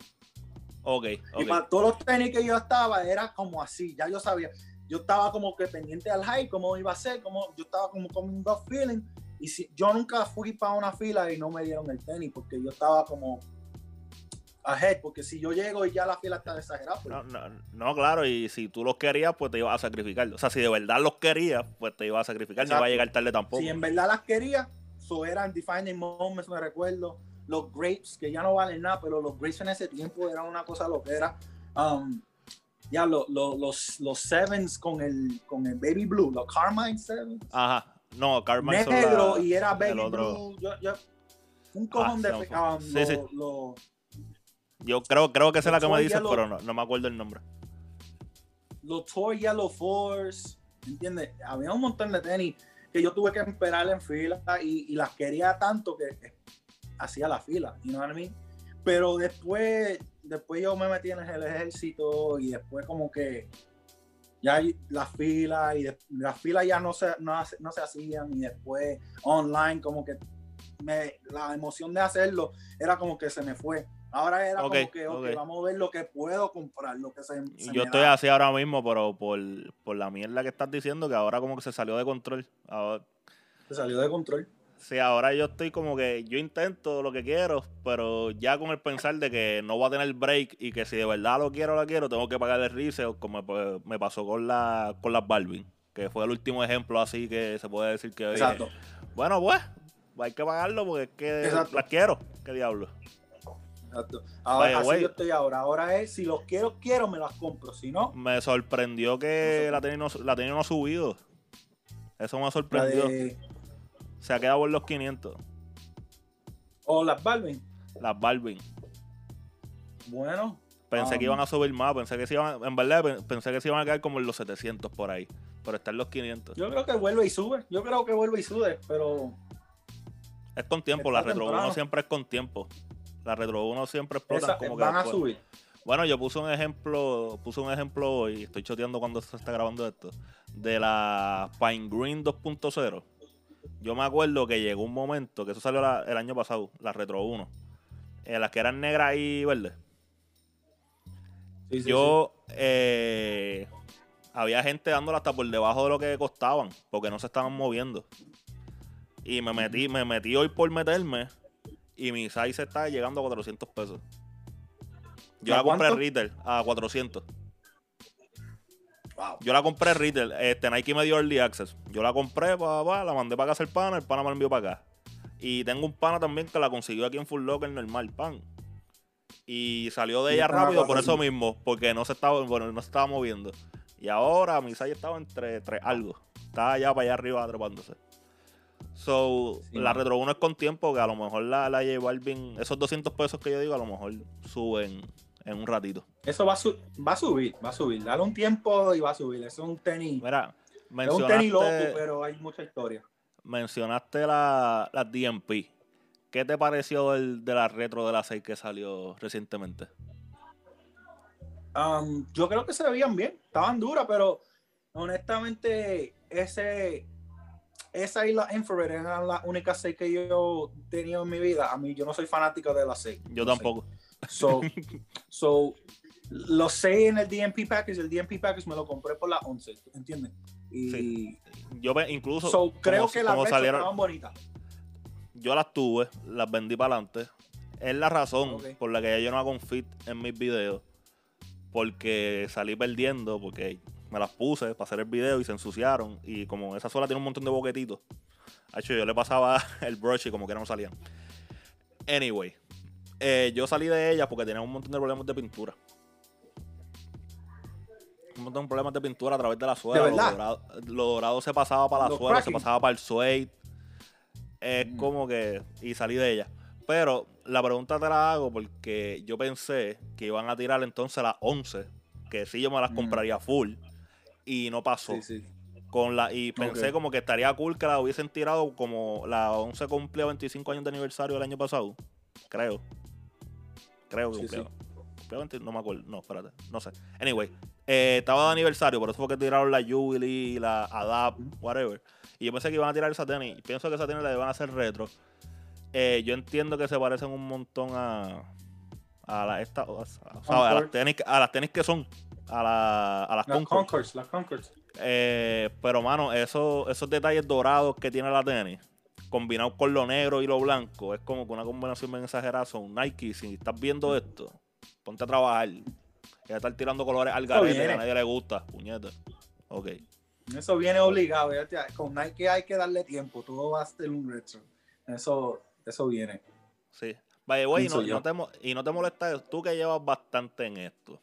Ok, Y para todos los tenis que yo estaba, era como así, ya yo sabía. Yo estaba como que pendiente al hype, cómo iba a ser, como yo estaba como con un gut feeling. Y si, yo nunca fui para una fila y no me dieron el tenis, porque yo estaba como ahead, porque si yo llego y ya la fila está exagerada. Pues no, no, no, claro, y si tú los querías, pues te ibas a sacrificar. O sea, si de verdad los querías, pues te ibas a sacrificar, no iba a llegar tarde tampoco. Si en verdad las quería, eso eran defining moments, me recuerdo los grapes, que ya no valen nada, pero los grapes en ese tiempo eran una cosa loquera. Um, ya los, los sevens con el, con el baby blue, los Carmine sevens. Ajá, no, Carmine Negro y era baby blue. un cojón de ah, sí, sí. yo creo, creo que es la que me dices, pero no, no, me acuerdo el nombre. Los Toy Yellow Force, ¿entiendes? Había un montón de tenis que yo tuve que esperar en fila y, las quería tanto que hacía la fila, you know what I mean? Pero después, después yo me metí en el ejército y después como que ya la fila y las filas ya no se, no, se hacían y después online como que me, la emoción de hacerlo era como que se me fue. Ahora era como que, vamos a ver lo que puedo comprar, lo que se, Yo estoy así ahora mismo, pero por, por, la mierda que estás diciendo, que ahora como que se salió de control. Se salió de control. Sí, ahora yo estoy como que yo intento lo que quiero, pero ya con el pensar de que no voy a tener break y que si de verdad lo quiero lo quiero, tengo que pagar el resale, como me pasó con la con las Balvin, que fue el último ejemplo así que se puede decir que Exacto. bueno, pues hay que pagarlo porque es que Exacto. las quiero, qué diablo. Exacto. Ahora, así yo estoy ahora. Ahora es, si los quiero, quiero, me las compro. Si no, Me sorprendió que la no, la no subido. Eso me sorprendió. de. Se ha quedado en los 500. O las Balvin. Las Balvin. Bueno. Pensé Um, que iban a subir más, pensé que se iban, en verdad pen- pensé que se iban a quedar como en los 700 por ahí, pero está en los 500. Yo creo que vuelve y sube. Yo creo que vuelve y sube, pero Es con tiempo, Está la Retro temprano. 1 siempre es con tiempo. La Retro 1 siempre explota como que van a subir. Bueno, yo puse un ejemplo, puse un ejemplo hoy, estoy choteando cuando se está grabando esto, de la Pine Green 2.0. Yo me acuerdo que llegó un momento, que eso salió la- el año pasado, la Retro 1, en las que eran negras y verdes. Sí, sí, yo eh, había gente dándola hasta por debajo de lo que costaban, porque no se estaban moviendo. Y me metí, me metí hoy por meterme y mi size está llegando a 400 pesos. Yo ¿A la compré retail a 400. sí. Wow. Yo la compré retail. Este Nike me dio early access. Yo la compré, pa, pa, la mandé para casa el pana, el pana me la envió para acá. Y tengo un pana también que la consiguió aquí en Full Locker normal, pan. Y salió de ella rápido por eso mismo, porque no se estaba, bueno, no se estaba moviendo. Y ahora mi size estaba entre, entre algo. Estaba allá para allá arriba trepándose. So, Sí, la. Retro 1 es con tiempo, que a lo mejor la, la J Balvin, esos 200 pesos que yo digo, a lo mejor suben en un ratito. Eso va a, su- va a subir, va a subir. Dale un tiempo y va a subir. Eso es un tenis. Mira, Es un tenis loco, pero hay mucha historia. mencionaste la, las DMP. ¿Qué te pareció del- de la retro de la 6 que salió recientemente? Um, yo creo que se veían bien, estaban duras, pero honestamente, ese, esa y la Infrared eran las únicas seis que yo he tenido en mi vida. A mí, yo no soy fanático de las seis. Yo No sé. tampoco. So, (laughs) so, los seis en el DMP package, el DMP package me lo compré por las 11, ¿entiendes? Y Sí. Yo incluso, so, creo como- que las salieron, estaban bonitas. yo las tuve, las vendí para adelante. Es la razón Ok. por la que ya yo no hago un fit en mis videos. Porque salí perdiendo, porque me las puse para hacer el video y se ensuciaron. Y como esa sola tiene un montón de boquetitos. hecho yo le pasaba (laughs) el brush y como que no salían. Anyway, eh, yo salí de ellas porque tenía un montón de problemas de pintura. Un montón de problemas de pintura a través de la suela. ¿De Lo dorado, lo dorado se pasaba para la Los suela, se pasaba para el suede. Es Mm. como que. Y salí de ella. Pero la pregunta te la hago porque yo pensé que iban a tirar entonces las 11. Que sí yo me las Mm. compraría full. Y no pasó. Sí, sí. Con la, y pensé como que estaría cool que la hubiesen tirado como la 11 cumplió 25 años de aniversario el año pasado. Creo. Creo que cumplió. sí. Cumplió 20 no me acuerdo. No, espérate. No sé. Anyway, eh, estaba de aniversario, por eso fue que tiraron la Jubilee, la Adapt, whatever. Y yo pensé que iban a tirar esa tenis. Pienso que esa tenis la iban a hacer retro. Eh, yo entiendo que se parecen un montón a. A, la, esta, o sea, a, las tenis, a las tenis que son. A, la, a las Concord. Concords, las Concords. Eh, pero, mano, eso, esos detalles dorados que tiene la tenis, combinados con lo negro y lo blanco, es como que una combinación bien exagerada. Son Nike, si estás viendo esto, ponte a trabajar. Ya estar tirando colores al garete que a nadie le gusta, puñeta. Ok. Eso viene obligado. Con Nike hay que darle tiempo. Todo va a ser un retro. Eso, eso viene. Sí. Vaya, güey, Pienso no, te y no te molesta tú que llevas bastante en esto.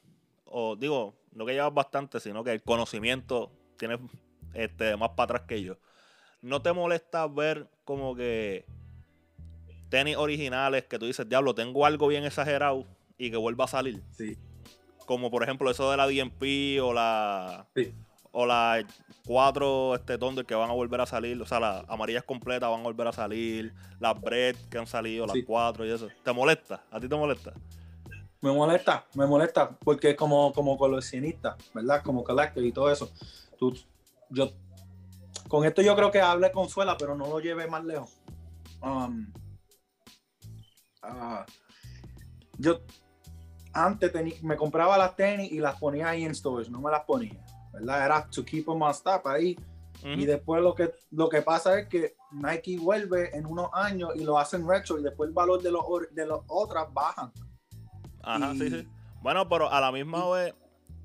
O digo, no que llevas bastante, sino que el conocimiento tienes este, más para atrás que yo. ¿No te molesta ver como que tenis originales que tú dices, diablo, tengo algo bien exagerado y que vuelva a salir? Sí. Como por ejemplo eso de la DMP o la Sí. o las cuatro este, Thunder que van a volver a salir, o sea, las amarillas completas van a volver a salir, las Bread que han salido, las cuatro y eso. ¿Te molesta? ¿A ti te molesta? Me molesta, me molesta, porque como, como coleccionista, ¿verdad? Como collector y todo eso. Tú, yo, con esto yo creo que hablé con Suela, pero no lo llevé más lejos. Um, ah, yo antes teni- me compraba las tenis y las ponía ahí en stores, no me las ponía, ¿verdad? Era to keep them on stop ahí. Y después lo que, lo que pasa es que Nike vuelve en unos años y lo hacen retro y después el valor de los, de los otras bajan. Ajá, sí, sí. Bueno, pero a la misma vez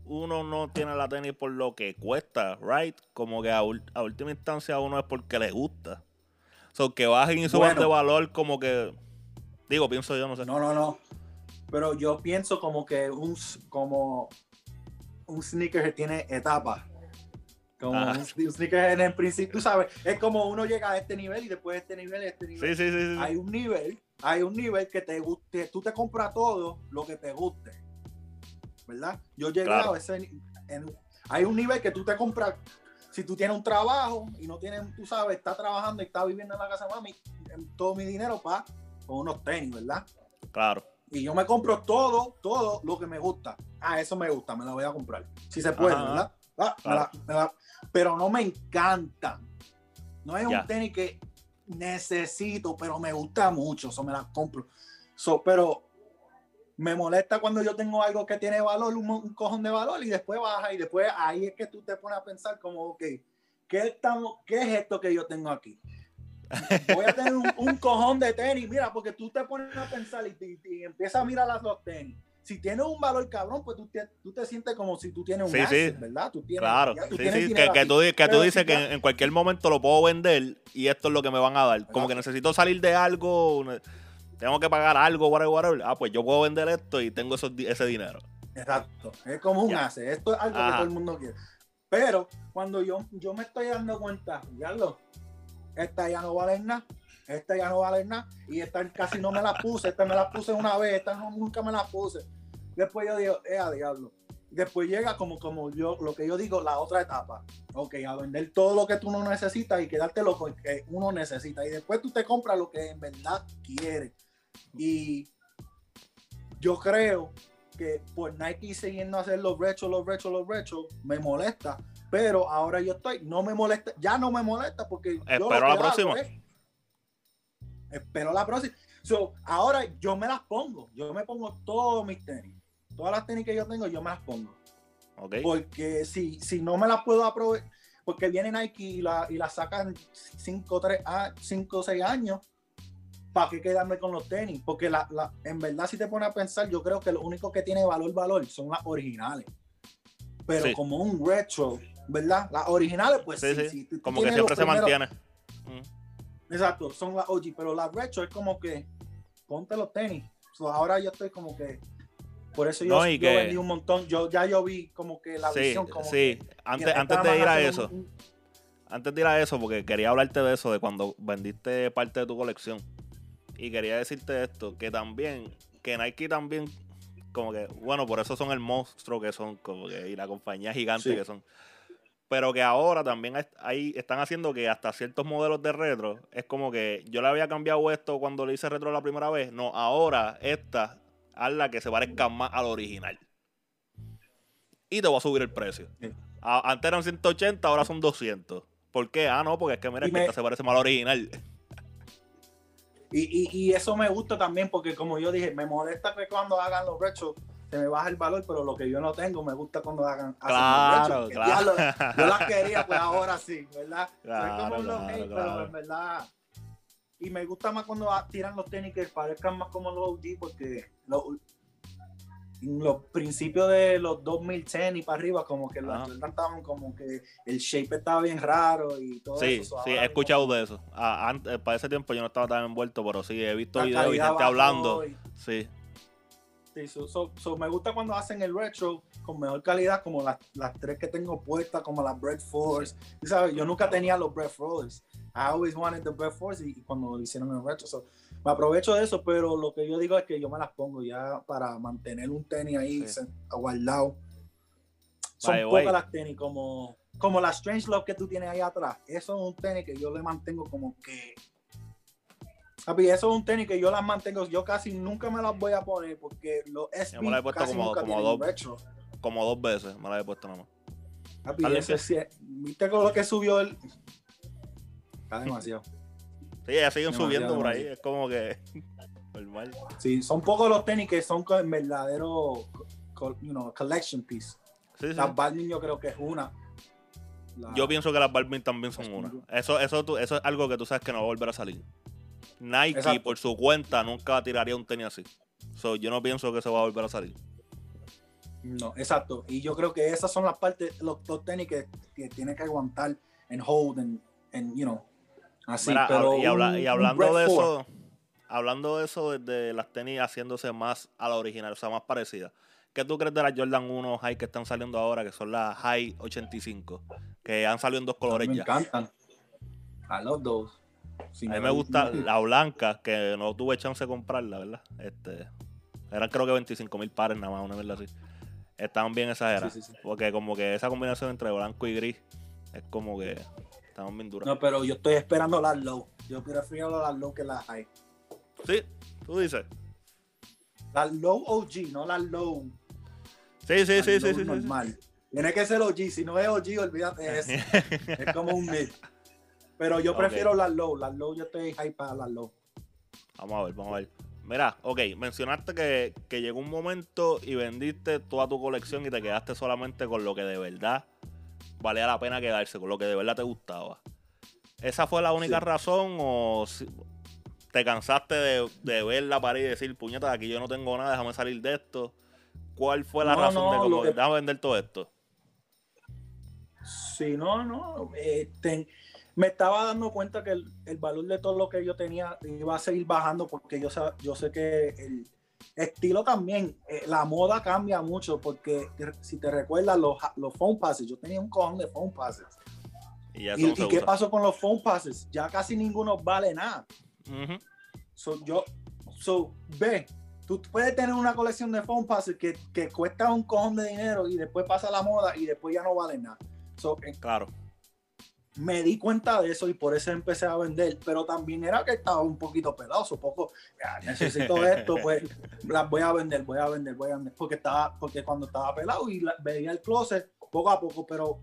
uno no tiene la tenis por lo que cuesta, right? Como que a, última instancia uno es porque le gusta. O sea, que bajen y suban de valor como que... Digo, pienso yo, no sé. No, no, no. Pero yo pienso como que un, como un sneaker tiene etapas. Como un, sneaker en el principio, tú sabes, es como uno llega a este nivel y después a este nivel y este nivel. Sí, sí, sí, Hay un nivel, hay un nivel que te guste, tú te compras todo lo que te guste. ¿Verdad? Yo llegué a ese hay un nivel que tú te compras si tú tienes un trabajo y no tienes, tú sabes, está trabajando y está viviendo en la casa de mami, todo mi dinero para con unos tenis, ¿verdad? Claro. Y yo me compro todo, todo lo que me gusta. Ah, eso me gusta, me la voy a comprar. Si se puede, ¿verdad? Ah, pero no me encanta. No es un tenis que necesito, pero me gusta mucho, eso me la compro. So, pero me molesta cuando yo tengo algo que tiene valor, un, cojón de valor, y después baja, y después ahí es que tú te pones a pensar como, ok, ¿qué, estamos, qué es esto que yo tengo aquí? Voy a tener un, cojón de tenis, mira, porque tú te pones a pensar y, empiezas a mirar los tenis. Si tienes un valor cabrón, pues tú te, tú te sientes como si tú tienes un sí, sí. ¿verdad? Tú tienes, claro, sí, sí. Que, tú, que tú dices que en cualquier momento lo puedo vender y esto es lo que me van a dar. Como que necesito salir de algo, tengo que pagar algo, whatever, whatever. Ah, pues yo puedo vender esto y tengo ese dinero. Exacto. Es como un hace. Esto es algo que todo el mundo quiere. Pero cuando yo, yo me estoy dando cuenta, ya lo, esta ya no vale nada, esta ya no vale nada, y esta casi no me la puse, esta me la puse una vez, esta nunca me la puse. Después yo digo, eh, a diablo. Después llega como, como yo, lo que yo digo, la otra etapa. Ok, a vender todo lo que tú no necesitas y quedarte lo que uno necesita. Y después tú te compras lo que en verdad quieres. Y yo creo que por Nike siguiendo a hacer los retro, los retro, los retro, me molesta pero ahora yo estoy, no me molesta, ya no me molesta porque. Espero la próxima. Espero la próxima. So, ahora yo me las pongo, yo me pongo todos mis tenis. Todas las tenis que yo tengo, yo me las pongo. Okay. Porque si, si no me las puedo aprovechar, porque viene Nike y la, y la sacan 5 o 6 años, ¿para qué quedarme con los tenis? Porque la, la, en verdad, si te pones a pensar, yo creo que lo único que tiene valor, valor son las originales. Pero como un retro, ¿verdad? Las originales, pues sí, sí. como que siempre se mantiene. Exacto, son las OG, pero las retro es como que ponte los tenis. ahora yo estoy como que por eso yo, vendí un montón. Yo ya yo vi como que la visión como Sí, antes, antes de ir a eso. Antes de ir a eso, porque quería hablarte de eso, de cuando vendiste parte de tu colección. Y quería decirte esto, que también, que Nike también, como que, bueno, por eso son el monstruo que son, como que, y la compañía gigante que son pero que ahora también ahí están haciendo que hasta ciertos modelos de retro es como que yo le había cambiado esto cuando le hice retro la primera vez. No, ahora esta hazla que se parezca más al original. Y te voy a subir el precio. antes eran 180, ahora son 200. ¿Por qué? Ah, no, porque es que mira, que esta se parece más al original. Y, y, y, eso me gusta también porque como yo dije, me molesta que cuando hagan los retro se me baja el valor, pero lo que yo no tengo me gusta cuando hagan. Claro, claro. yo las quería, pues ahora sí, ¿verdad? Claro, como los pero en verdad. Y me gusta más cuando tiran los tenis que parezcan más como los OG, porque los, los principios de los 2010 y para arriba, como que los estaban como que el shape estaba bien raro y todo sí, eso. Sí, he escuchado de eso. Ah, antes, para ese tiempo yo no estaba tan envuelto, pero sí, he visto videos y gente hablando. Sí me gusta cuando hacen el retro con mejor calidad, como las, las tres que tengo puestas, como las Bread Force. ¿sabes? Yo nunca tenía los Bread Force. I always wanted the Bread Force y, cuando hicieron el retro. me aprovecho de eso, pero lo que yo digo es que yo me las pongo ya para mantener un tenis ahí aguardado. Son pocas las tenis, como, como la Strange Love que tú tienes ahí atrás. Eso es un tenis que yo le mantengo como que Papi, eso es un tenis que yo las mantengo, yo casi nunca me las voy a poner porque los SB me las he puesto como, como dos, como dos veces, me las he puesto nada más. Papi, ¿viste con lo que subió el...? Está demasiado. Sí, ya siguen subiendo por ahí, es como que (laughs) normal. Sí, son pocos los tenis que son en verdadero you know, collection piece. Sí, sí. Las yo creo que es una. La- Yo pienso que las Balvin también son una. Eso, eso, eso es algo que tú sabes que no va a volver a salir. Nike, Exacto. por su cuenta, nunca tiraría un tenis así. So, yo no pienso que se va a volver a salir. No, exacto. Y yo creo que esas son las partes, los, los tenis que, que tiene que aguantar en hold, en, en, you know, así. Mira, pero y, habla- y hablando de eso, hablando de eso, de las tenis haciéndose más a la original, o sea, más parecidas. ¿Qué tú crees de las Jordan 1 High que están saliendo ahora, que son las High 85? Que han salido en dos colores me ya. encantan. I love those. A mí me gusta la blanca, que no tuve chance de comprarla, ¿verdad? Este, eran creo que 25 mil pares nada más, una verdad así. Estaban bien exageradas. Sí, sí, sí. Porque como que esa combinación entre blanco y gris es como que estaban bien duras. No, pero yo estoy esperando las low. Yo prefiero las low que las high. Sí, tú dices. Las low OG, no las low. Sí, sí, las sí, sí, low sí, sí. normal. Tiene que ser OG. Si no es OG, olvídate de eso. (laughs) es como un mid. Pero yo prefiero las low. Las low, yo estoy high para las low. Vamos a ver, vamos a ver. Mira, ok, mencionaste que, que llegó un momento y vendiste toda tu colección y te quedaste solamente con lo que de verdad valía la pena quedarse, con lo que de verdad te gustaba. ¿Esa fue la única Sí. razón o te cansaste de, de ver la pared y decir, puñeta, aquí yo no tengo nada, déjame salir de esto? ¿Cuál fue la No, razón no, de lo como, que- déjame vender todo esto? Sí, no, no. eh, ten- me estaba dando cuenta que el, el valor de todo lo que yo tenía iba a seguir bajando porque yo, yo sé que el estilo también, eh, la moda cambia mucho porque si te recuerdas los, los phone passes, yo tenía un cojón de phone passes. Y eso ¿Y, no se y qué pasó con los phone passes? Ya casi ninguno vale nada. So, yo, so, ve, tú puedes tener una colección de phone passes que, que cuesta un cojón de dinero y después pasa la moda y después ya no vale nada. So, eh, Claro. Me di cuenta de eso y por eso empecé a vender, pero también era que estaba un poquito pedazo, poco, "Ya, necesito (laughs) esto, pues las voy a vender, voy a vender, voy a vender, porque estaba, porque cuando estaba pelado y la- veía el closet poco a poco, pero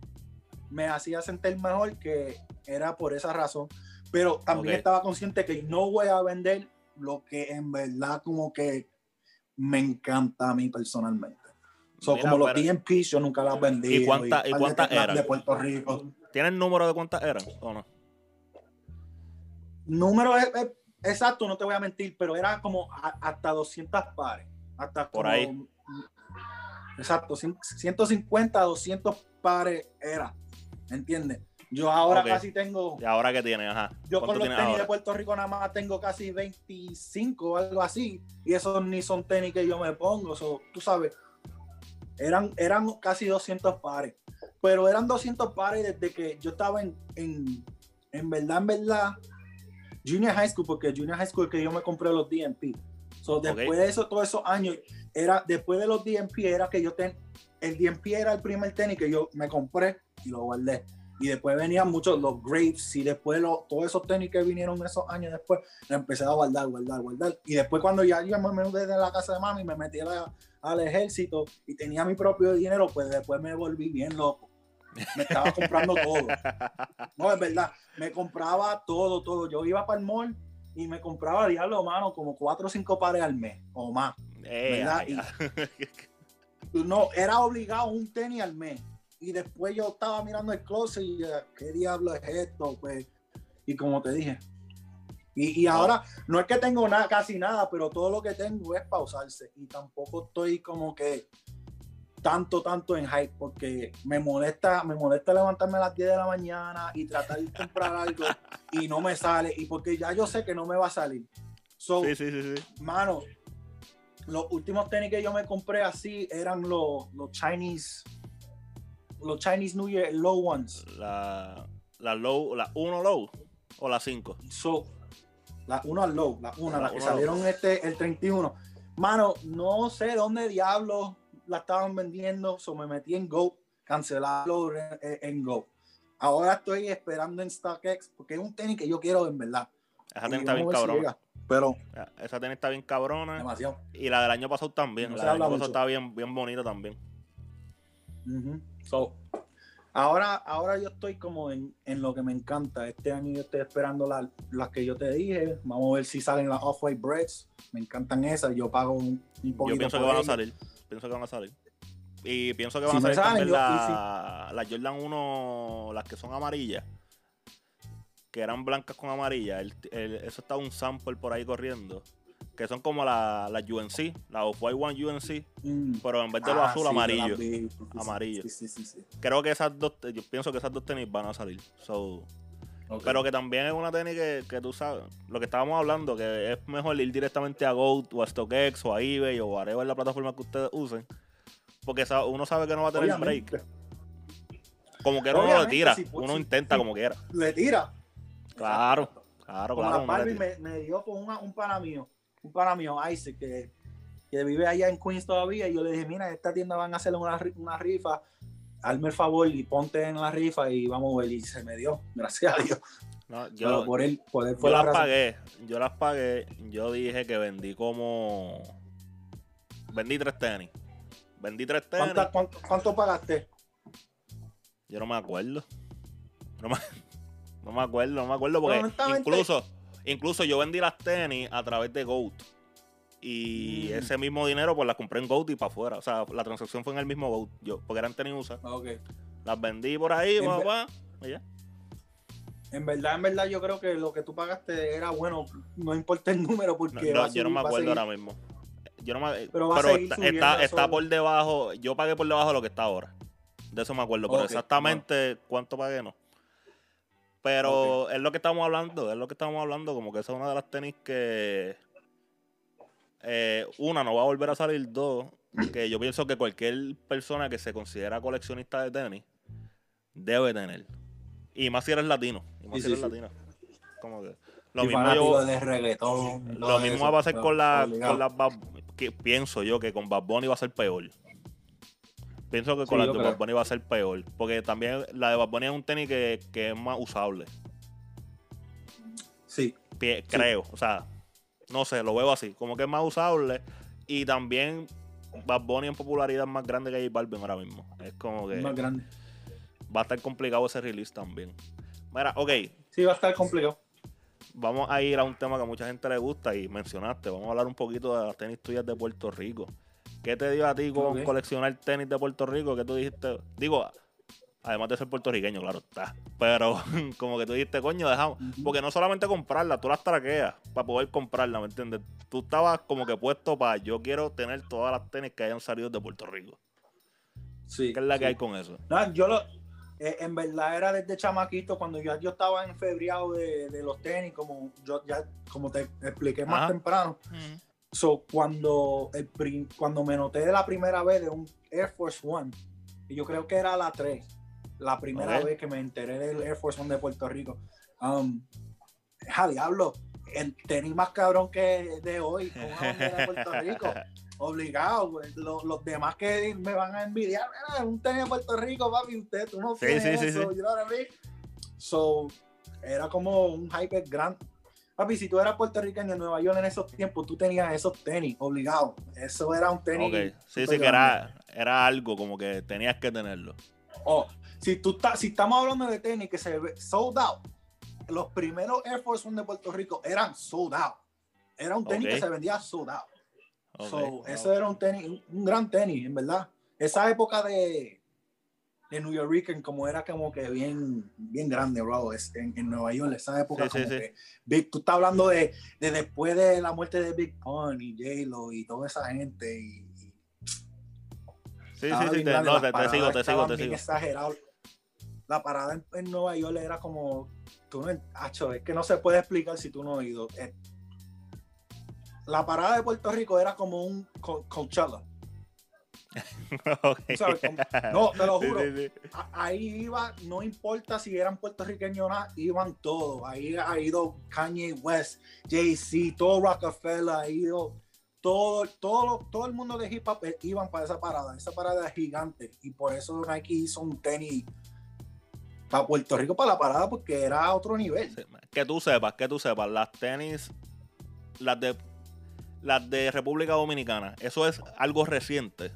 me hacía sentir mejor que era por esa razón, pero también estaba consciente que no voy a vender lo que en verdad como que me encanta a mí personalmente. So, Mira, como los DMPs yo nunca las vendí. ¿Y cuánta- y cuántas eran? De Puerto Rico. ¿Tienes número de cuántas eran o no? Número es- es- exacto, no te voy a mentir, pero era como a- hasta 200 pares. Hasta Por como- ahí. Exacto, cien- 150, 200 pares era. ¿Entiendes? Yo ahora casi tengo, ¿Y ahora qué tienes? Ajá. yo ¿Cuánto con los tenis ahora? de Puerto Rico nada más tengo casi 25 o algo así. Y esos ni son tenis que yo me pongo. so, tú sabes, eran, eran casi 200 pares. Pero eran 200 pares desde que yo estaba en, en, en verdad, en verdad, junior high school, porque junior high school es que yo me compré los DMP. So, después de eso, todos esos años, era, después de los DMP, era que yo ten, el DMP era el primer tenis que yo me compré y lo guardé. Y después venían muchos los Grapes y después los, todos esos tenis que vinieron esos años después, empecé a guardar, guardar, guardar. Y después cuando ya yo me mudé de la casa de mami, me metí a la- al ejército y tenía mi propio dinero, pues después me volví bien loco. Me estaba comprando todo. No, es verdad. Me compraba todo, todo. Yo iba para el mall y me compraba, diablo, mano, como cuatro o cinco pares al mes o más. Eh, ¿verdad? ay, ay. (laughs) No, era obligado un tenis al mes. Y después yo estaba mirando el closet y eh, ¿qué diablo es esto? Pues, y como te dije. Y, y ahora, no es que tengo nada, casi nada, pero todo lo que tengo es pausarse. Y tampoco estoy como que tanto, tanto en hype, porque me molesta, me molesta levantarme a las 10 de la mañana y tratar de comprar algo y no me sale. Y porque ya yo sé que no me va a salir. So, Sí, sí, sí, sí. Mano, los últimos tenis que yo me compré así eran los, los Chinese, los Chinese New Year Low Ones. La, la low, la 1 low o la 5. So, la una low, la una, La la que salieron este, el 31. Mano, no sé dónde diablos la estaban vendiendo, so me metí en Go, cancelarlo en, en Go. Ahora estoy esperando en StockX porque es un tenis que yo quiero en verdad. Esa tenis está bien si cabrona. Pero Esa tenis está bien cabrona. demasiado. Y la del año pasado también. No la del año pasado está bien, bien bonita también. So, ahora, ahora yo estoy como en, en lo que me encanta. Este año yo estoy esperando la- las que yo te dije. Vamos a ver si salen las Off-White Breads. Me encantan esas. Yo pago un, un Yo poquito pienso que van a salir. Pienso que van a salir. Y pienso que van Si a salir salen, yo- la- las Jordan 1, las que son amarillas, que eran blancas con amarillas. el- el- eso está un sample por ahí corriendo. Que son como las la UNC, la Off-White One UNC, Mm. pero en vez de lo Ah, azul, sí, amarillo. vi. Amarillo. Sí, sí. Creo que esas dos, yo pienso que esas dos tenis van a salir. So. Pero que también es una tenis que, que tú sabes, lo que estábamos hablando, que es mejor ir directamente a GOAT o a StockX o a eBay o whatever la plataforma que ustedes usen. Porque uno sabe que no va a tener Obviamente. break. Como que uno no le tira, si- uno si- intenta si- como quiera. Le tira. Claro, claro, claro. la uno le Barbie me dio con una- un pana mío, un pana mío, Isaac, que, que vive allá en Queens todavía, y yo le dije, mira, esta tienda van a hacer una, una rifa, hazme el favor y ponte en la rifa y vamos a ver, y se me dio, (laughs) gracias a Dios. No, Pero yo, por él, por él fue yo la las razón. pagué, yo las pagué, yo dije que vendí como... Vendí tres tenis. Vendí tres tenis. ¿Cuánta- cuánto, cuánto pagaste? Yo no me acuerdo. No me, (laughs) no me acuerdo, no me acuerdo porque incluso, incluso yo vendí las tenis a través de Goat. Y Mm. ese mismo dinero pues las compré en Goat y para afuera. O sea, la transacción fue en el mismo Goat. Yo, porque eran tenis USA. Ok. Las vendí por ahí, En papá. ve- y ya. En verdad, en verdad, yo creo que lo que tú pagaste era bueno, no importa el número, porque no, a yo no me a acuerdo ahora mismo. Yo no me, Pero pero va a seguir está, está, está por debajo. Yo pagué por debajo de lo que está ahora. De eso me acuerdo. Pero exactamente cuánto pagué no. Pero es lo que estamos hablando. Es lo que estamos hablando. Como que esa es una de las tenis que. eh, una, no va a volver a salir. Dos, que yo pienso que cualquier persona que se considera coleccionista de tenis debe tener. Y más si eres latino. Y más Sí, si eres sí. latino. Como que. Lo Y mismo fanático yo. de reggaetón. y Lo mismo eso, va a pero con la, con las pienso yo que con Bad Bunny va a ser peor. Pienso que con Sí, la de creo. Bad Bunny va a ser peor. Porque también la de Bad Bunny es un tenis que, que es más usable. Sí, Creo. O sea, no sé, lo veo así. Como que es más usable. Y también Bad Bunny en popularidad es más grande que J Balvin ahora mismo. Es como que más grande. va a estar complicado ese release también. Mira, ok. Sí, va a estar complicado. Vamos a ir a un tema que a mucha gente le gusta y mencionaste. Vamos a hablar un poquito de las tenis tuyas de Puerto Rico. ¿Qué te dio a ti con coleccionar tenis de Puerto Rico? ¿Qué tú dijiste? Digo, además de ser puertorriqueño, claro está. Pero (laughs) como que tú dijiste, coño, dejamos. Porque no solamente comprarla, tú las traqueas para poder comprarla, ¿me entiendes? Tú estabas como que puesto para yo quiero tener todas las tenis que hayan salido de Puerto Rico. Sí. ¿Qué es la que hay con eso? No, yo lo, eh, en verdad era desde chamaquito cuando yo, yo estaba enfebriado de, de los tenis, como yo ya como te expliqué más Ajá. temprano. So, cuando, el prim- cuando me noté de la primera vez de un Air Force One, y yo creo que era la 3, la primera vez que me enteré del Air Force One de Puerto Rico, um, ja, diablo, el tenis más cabrón que de hoy, con de Puerto (laughs) Rico, obligado, güey. Lo- los demás que me van a envidiar, mira, un tenis de Puerto Rico, papi, usted, tú no Sí, tienes sí, sí, eso, sí. you know what I mean? So, era como un hype grande. Papi, si tú eras puertorriqueño en Nueva York en esos tiempos, tú tenías esos tenis, obligado. Eso era un tenis. Ok, sí, sí, que era, era algo como que tenías que tenerlo. Oh, si, tú estás, si estamos hablando de tenis que se ve sold out, los primeros Air Force One de Puerto Rico eran sold out. Era un tenis que se vendía sold out. So, eso era un tenis, un, un gran tenis, en verdad. Esa época de, de New York, como era como que bien, bien grande, bro, es- en, en Nueva York, esa época Sí, como sí. que Big- tú estás hablando de, de después de la muerte de Big Pun y J-Lo y toda esa gente y, y Sí, sí, sí, te, no, sigo, te sigo, te sigo. exageradas. La parada en, en Nueva York era como, tú no, acho, es que no se puede explicar si tú no has ido. Eh, la parada de Puerto Rico era como un Co- Coachella. (laughs) Sabes, no, te lo juro. sí, sí. A- Ahí iba, no importa si eran puertorriqueños o no, iban todos. Ahí ha ido Kanye West, Jay-Z, todo Rockefeller, ha ido todo, todo, todo el mundo de hip hop eh, iban para esa parada. Esa parada es gigante y por eso Nike hizo un tenis para Puerto Rico para la parada porque era otro nivel. Que tú sepas, que tú sepas, las tenis, las de las de República Dominicana, eso es algo reciente.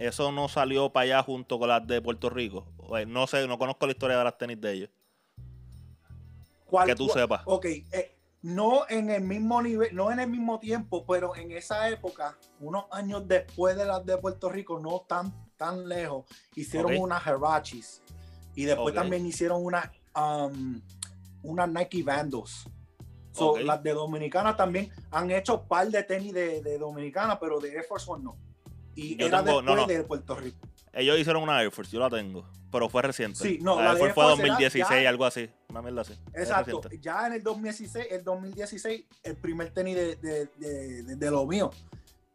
Eso no salió para allá junto con las de Puerto Rico. Pues, No sé, no conozco la historia de las tenis de ellos. ¿Cuál- Que tú cuál- sepas. Ok, eh, no en el mismo nivel, no en el mismo tiempo, pero en esa época, unos años después de las de Puerto Rico, no tan, tan lejos, hicieron unas Herachis. Y después también hicieron una, um, una Nike Vandals. So. Las de Dominicana también han hecho par de tenis de, de Dominicana, pero de Air Force One no. Y Yo era tengo- no, después no. de Puerto Rico. Ellos hicieron una Air Force, yo la tengo. Pero fue reciente. Sí, no, la, la Air Force fue Force era 2016, ya- algo así. Una mierda así. Exacto. Ya en el 2016, el 2016, el primer tenis de, de, de- de- lo mío.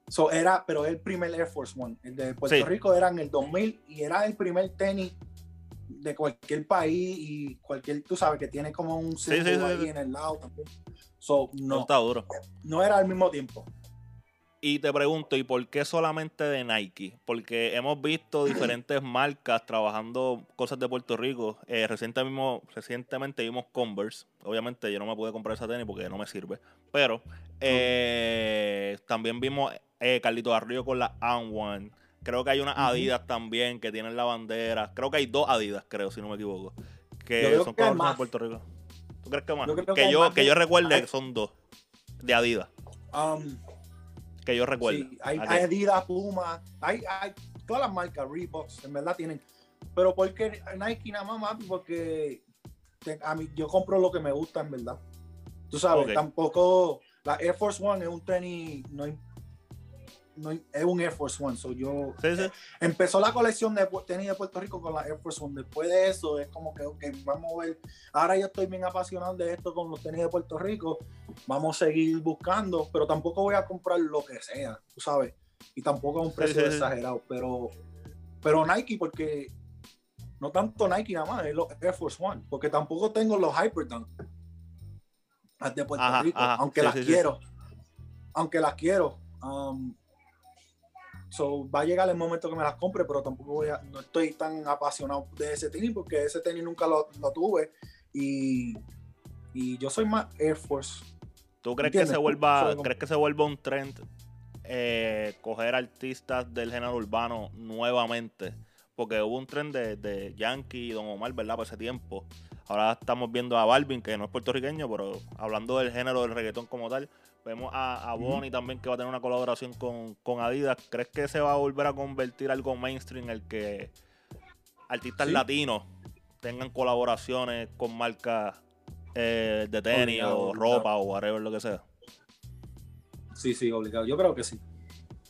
So, era, pero el primer Air Force One. El de Puerto Sí. Rico era en el 2000 y era el primer tenis de cualquier país y cualquier, tú sabes, que tiene como un Sí, sí, sí, ahí en el lado también. So, No no, está duro. no era al mismo tiempo. Y te pregunto, ¿y por qué solamente de Nike? Porque hemos visto (clears throat) diferentes marcas trabajando cosas de Puerto Rico. Eh, reciente mismo- recientemente vimos Converse. Obviamente yo no me pude comprar esa tenis porque no me sirve. Pero eh, también vimos eh, Carlito Arroyo con la One. Creo que hay unas. Adidas también que tienen la bandera. Creo que hay dos Adidas, creo, si no me equivoco. Que son que de más. Puerto Rico. ¿Tú crees que más? Yo que, yo, más que yo recuerde que son dos. De Adidas. Um, Que yo recuerde. Sí, hay, hay Adidas, Puma, hay, hay todas las marcas, Reebok, en verdad tienen. Pero ¿por qué Nike nada más? Porque te- a mí, yo compro lo que me gusta, en verdad. Tú sabes, tampoco la Air Force One es un tenis, no, no es un Air Force One. So yo, Sí, sí. empezó la colección de tenis de Puerto Rico con la Air Force One. Después de eso es como que, ok, vamos a ver. Ahora yo estoy bien apasionado de esto con los tenis de Puerto Rico. Vamos a seguir buscando, pero tampoco voy a comprar lo que sea, tú sabes. Y tampoco a un precio sí, exagerado. Pero, pero Nike, porque no tanto Nike nada más, es los Air Force One. Porque tampoco tengo los Hyperdunk de Puerto Ajá, Rico, ajá, aunque las quiero. Aunque las quiero. Um, So, va a llegar el momento que me las compre, pero tampoco voy a, no estoy tan apasionado de ese tenis porque ese tenis nunca lo, lo tuve y, y yo soy más Air Force. ¿Tú crees que se vuelva, crees que se vuelva un trend eh, coger artistas del género urbano nuevamente? Porque hubo un trend de, de Yankee y Don Omar, ¿verdad? Por ese tiempo. Ahora estamos viendo a Balvin, que no es puertorriqueño, pero hablando del género del reggaetón como tal, vemos a, a. Bonnie también que va a tener una colaboración con, con Adidas. ¿Crees que se va a volver a convertir algo mainstream el que artistas Sí. latinos tengan colaboraciones con marcas eh, de tenis Obligado, o obligado. ropa o whatever lo que sea? Sí, sí, obligado. Yo creo que sí.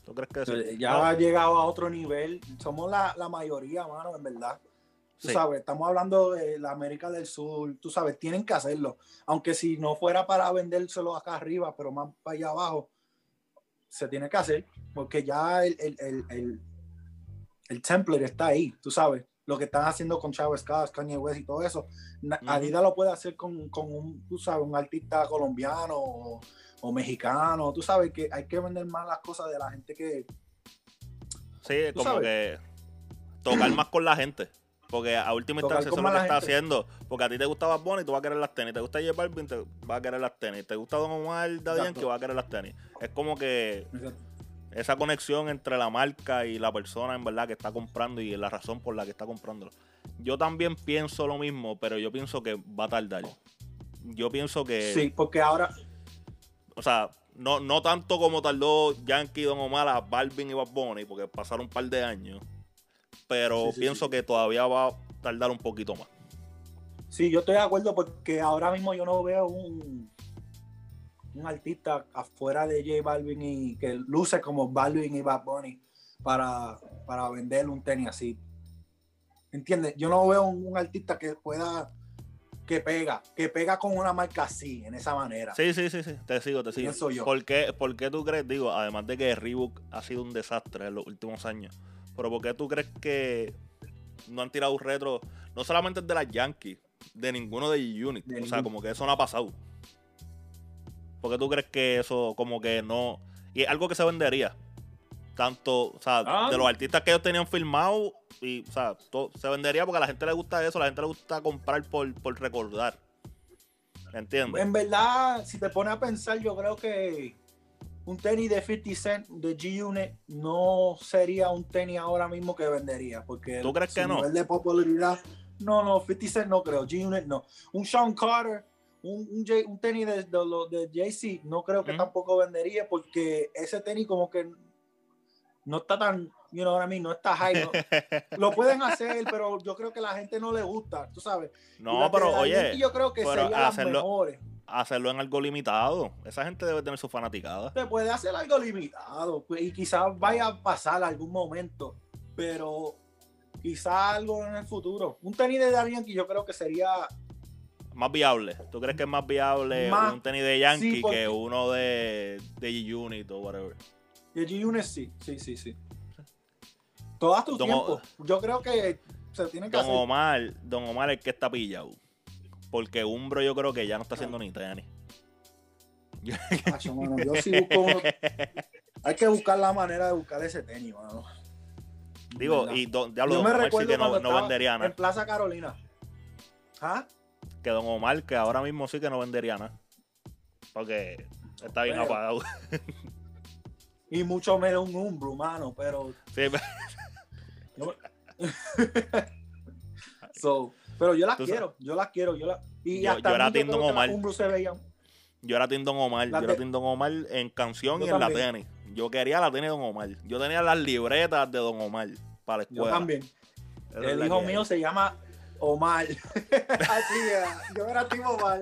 ¿Tú crees que sí? Eh, Ya No, ha llegado a otro nivel. Somos la, la mayoría, mano, en verdad. Tú Sí. sabes, estamos hablando de la América del Sur, tú sabes, tienen que hacerlo. Aunque si no fuera para vendérselo acá arriba, pero más para allá abajo, se tiene que hacer, porque ya el, el, el, el, el template está ahí, tú sabes. Lo que están haciendo con Chávez Scott, Kanye West y todo eso. Ujú. Adidas lo puede hacer con, con un, tú sabes, un artista colombiano o, o mexicano. Tú sabes que hay que vender más las cosas de la gente que, Sí, como sabes. que tocar más con la gente. Porque a última Tocar instancia eso es lo que está haciendo. Porque a ti te gusta Bad Bunny, tú vas a querer las tenis. Te gusta J Balvin, te vas a querer las tenis. Te gusta Don Omar, Daddy. Yankee, vas a querer las tenis. Es como que esa conexión entre la marca y la persona en verdad que está comprando y la razón por la que está comprándolo. Yo también pienso lo mismo, pero yo pienso que va a tardar. Yo pienso que, Sí, porque ahora, o sea, no, no tanto como tardó Yankee, Don Omar, a Balvin y Bad Bunny, porque pasaron un par de años. Pero Sí, sí, pienso sí. que todavía va a tardar un poquito más. Sí, yo estoy de acuerdo porque ahora mismo yo no veo un, un artista afuera de J Balvin y que luce como Balvin y Bad Bunny para, para vender un tenis así. ¿Entiendes? Yo no veo un, un artista que pueda, que pega, que pega con una marca así, en esa manera. Sí, sí, sí, sí, te sigo, te sigo. Pienso yo. ¿Por qué, por qué tú crees, digo, además de que Reebok ha sido un desastre en los últimos años, pero por qué tú crees que no han tirado un retro, no solamente de las Yankees, de ninguno de G-Unit? O sea, como que eso no ha pasado. ¿Por qué tú crees que eso como que no... Y es algo que se vendería. Tanto, o sea, Ah. de los artistas que ellos tenían filmado, y, o sea, todo- se vendería porque a la gente le gusta eso, a la gente le gusta comprar por, por recordar. ¿Entiendes? En verdad, si te pones a pensar, yo creo que un tenis de 50 Cent de G-Unit no sería un tenis ahora mismo que vendería. Porque ¿Tú crees que no? nivel de popularidad, no, no, 50 Cent no creo. G-Unit no. Un Sean Carter, un, un, J- un tenis de, de, de Jay-Z, no creo que tampoco vendería porque ese tenis como que no está tan, you know what I mean, no está high. ¿no? (laughs) Lo pueden hacer, pero yo creo que la gente no le gusta, tú sabes. No, pero oye, yo creo que las hacerlo- mejores. Hacerlo en algo limitado. Esa gente debe tener su fanaticada. Se puede hacer algo limitado pues, y quizás vaya a pasar algún momento, pero quizás algo en el futuro. Un tenis de Yankee yo creo que sería Más viable. ¿Tú crees que es más viable Más- un tenis de Yankee sí, porque- que uno de, de G-Unit o whatever? de G-Unit, sí, sí, sí, sí. Todas tus tiempos. Yo creo que se tienen que Don hacer. Omar, Don Omar es que está pillado. Porque Umbro yo creo que ya no está haciendo ni tenis. Macho, mano, yo sí busco uno- Hay que buscar la manera de buscar ese tenis, mano. Digo, ¿Verdad? y don, Yo me Omar sí recuerdo que no, no vendería en nada. Plaza Carolina. ¿Ah? Que Don Omar, que ahora mismo sí que no vendería nada. Porque está bien Pero- apagado. Y mucho menos un Umbro, mano, pero Sí, No- (laughs) (laughs) So, pero yo las quiero, yo las quiero, yo las y Yo- hasta yo era a mí Team creo Don que las Omar. Se. Yo era Team Don Omar, La yo era te- Team Don Omar en canción Yo y en la también. tenis. Yo quería la tenis de Don Omar. Yo tenía las libretas de Don Omar para la Yo escuela. también. Esa es El hijo mío se llama Omar. (laughs) Así era. Yo era Team Omar.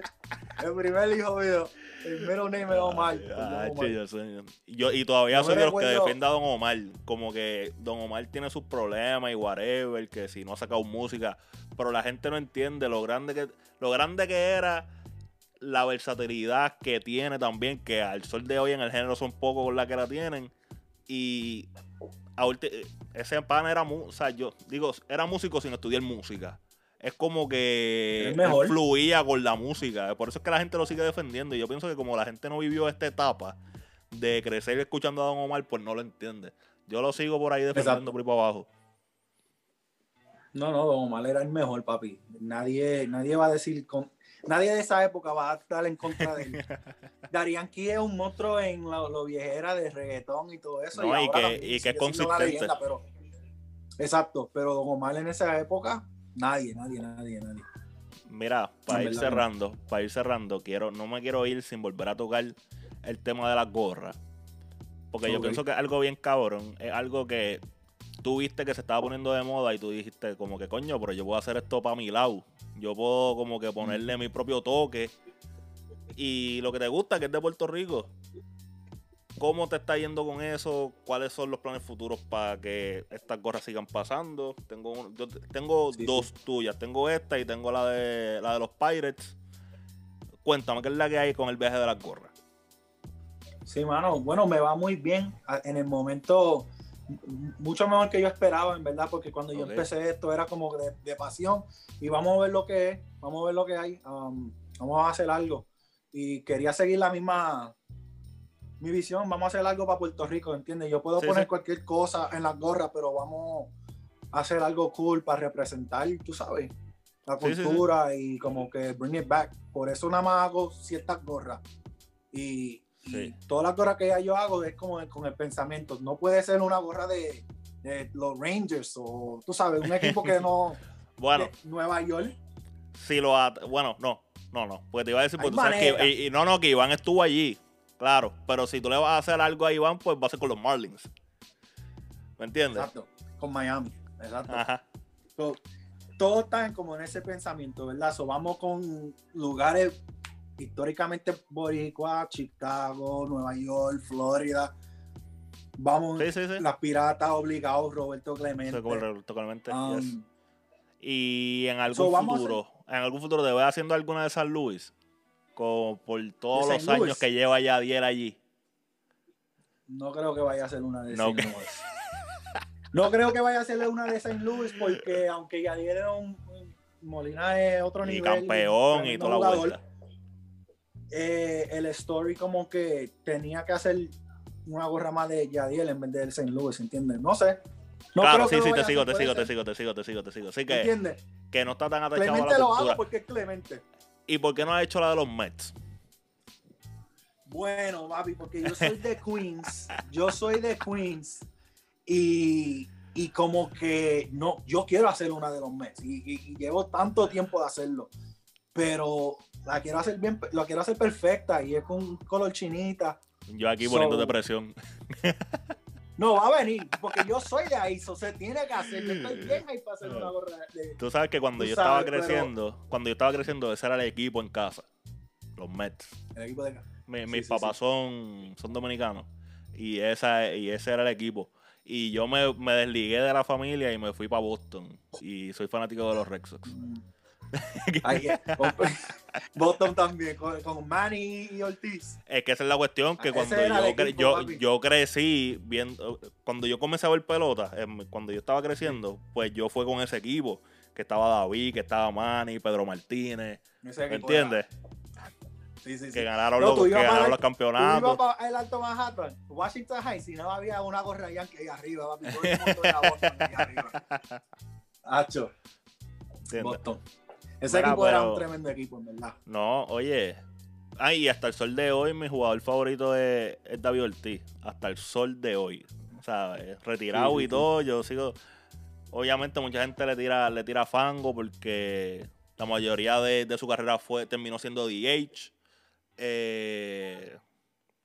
El primer hijo mío. El middle name era Omar. Ay, Omar. yo soy- yo- y todavía Yo soy de los que defienda a Don Omar. Como que Don Omar tiene sus problemas y whatever, que si no ha sacado música. Pero la gente no entiende lo grande que, lo grande que era, la versatilidad que tiene también, que al sol de hoy en el género son pocos con la que la tienen. Y a ese pan era, o sea, yo digo, era músico sin estudiar música. Es como que mejor. fluía con la música. Por eso es que la gente lo sigue defendiendo. Y yo pienso que como la gente no vivió esta etapa de crecer escuchando a Don Omar, pues no lo entiende. Yo lo sigo por ahí defendiendo Exacto. por ahí para abajo. No, no, Don Omar era el mejor, papi. Nadie, nadie va a decir con. Nadie de esa época va a estar en contra de él. (laughs) Darian Key es un monstruo en lo, lo viejera de reggaetón y todo eso. No, y ahora que- y que es consistente. leyenda, pero, exacto, pero Don Omar en esa época, nadie, nadie, nadie, nadie. Mira, para ir cerrando, para ir cerrando, quiero, no me quiero ir sin volver a tocar el tema de las gorras. Porque yo pienso que es algo bien cabrón. Es algo que tú viste que se estaba poniendo de moda y tú dijiste como que coño, pero yo puedo hacer esto para mi lado. Yo puedo como que ponerle mi propio toque. Y lo que te gusta, que es de Puerto Rico. ¿Cómo te está yendo con eso? ¿Cuáles son los planes futuros para que estas gorras sigan pasando? Tengo, un- yo te- tengo Sí, dos tuyas. Tengo esta y tengo la de, la de los Pirates. Cuéntame, ¿qué es la que hay con el viaje de las gorras? Sí, mano, bueno, me va muy bien. A- En el momento, mucho mejor que yo esperaba, en verdad, porque cuando yo empecé esto era como de, de pasión y vamos a ver lo que es, vamos a ver lo que hay, um, vamos a hacer algo. Y quería seguir la misma, mi visión, vamos a hacer algo para Puerto Rico, ¿entiendes? Yo puedo Sí, poner sí. cualquier cosa en las gorras, pero vamos a hacer algo cool para representar, tú sabes, la sí, cultura y como que bring it back. Por eso nada más hago ciertas gorras. Y, todas las gorras que ya yo hago es como con el pensamiento. No puede ser una gorra de, de los Rangers o, tú sabes, un equipo que no... (laughs) Bueno, Nueva York. si lo bueno, no, no, no, porque te iba a decir, porque tú sabes que, y no, no, que Iván estuvo allí, claro, pero si tú le vas a hacer algo a Iván, pues va a ser con los Marlins. ¿Me entiendes? Exacto. Con Miami. Exacto. Ajá. So, todos están como en ese pensamiento, ¿verdad? So, vamos con lugares históricamente boricua, Chicago, Nueva York, Florida. Vamos, Sí, sí, sí. las piratas obligados, Roberto Clemente. Como totalmente. Um, yes. Y en algún so, futuro, en algún futuro te voy haciendo alguna de San Luis, como por todos ¿De los años que lleva ya Diel allí. No creo que vaya a ser una de No, St. Louis. No creo que vaya a ser una de St. Louis porque aunque ya dieron Molina es otro Y nivel. campeón y tremendo toda la vuelta. eh, el story como que tenía que hacer una gorra más de Yadiel en vez del St. Louis, ¿entiendes? No sé. No claro, sí, lo sí, te a sigo, te sigo, te sigo, te sigo, te sigo, te sigo. Así que, ¿Entiendes? que no está tan atachado a Clemente la lo cultura. hago porque es Clemente. ¿Y por qué no ha hecho la de los Mets? Bueno, papi, porque yo soy de Queens. Yo soy de Queens. Y, y como que no, yo quiero hacer una de los Mets. Y, y- y llevo tanto tiempo de hacerlo. Pero la quiero hacer bien, la quiero hacer perfecta. Y es con color chinita. Yo aquí So- poniéndote presión. (laughs) No, va a venir, porque yo soy de ahí, eso se tiene que hacer. Yo estoy bien ahí para hacer una gorra de... Tú sabes que cuando Tú yo sabes, estaba pero- creciendo, cuando yo estaba creciendo, ese era el equipo en casa. Los Mets. El equipo de... Mi- Sí, mis sí, papás son, son dominicanos. Y, esa, y ese era el equipo. Y yo me, me desligué de la familia y me fui para Boston. Y soy fanático de los Red Sox. Mm. (laughs) Con- (laughs) Boston también, con, con Manny y Ortiz. Es que esa es la cuestión, que Ah, cuando yo, equipo, yo, yo crecí viendo, cuando yo comencé a ver pelota, em, cuando yo estaba creciendo, pues yo fue con ese equipo, que estaba David, que estaba Manny, Pedro Martínez, Ese ¿me entiendes? Sí, sí, sí. Que ganaron, No, los, que ganaron el- los Tú ibas campeonatos. para el Alto Manhattan, Washington High, si no había una gorra yankee ahí arriba, papi. Todo el mundo era Boston ahí arriba. (laughs) Hacho. Boston. Ese Mira, equipo era un tremendo equipo, en verdad. No, oye. Ay, y hasta el sol de hoy, mi jugador favorito es, es David Ortiz. Hasta el sol de hoy. O sea, eh, retirado Sí, sí, y todo, yo sigo. Obviamente, mucha gente le tira, le tira fango porque la mayoría de, de su carrera fue terminó siendo DH. Eh,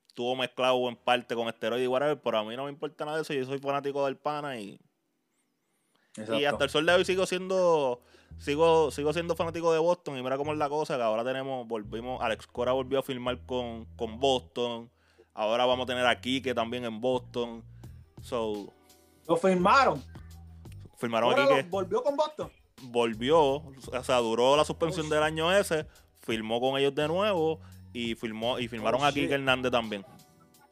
estuvo mezclado en parte con esteroides y whatever, pero a mí no me importa nada de eso. Yo soy fanático del pana y, y hasta el sol de hoy sigo siendo sigo sigo siendo fanático de Boston y mira cómo es la cosa que ahora tenemos volvimos Alex Cora volvió a firmar con, con Boston ahora vamos a tener a Kike también en Boston so Lo firmaron. firmaron a Ahora Kike lo- volvió con Boston. volvió o sea duró la suspensión Oh, del año ese firmó con ellos de nuevo y firmó y firmaron Oh, a Kike. Hernández también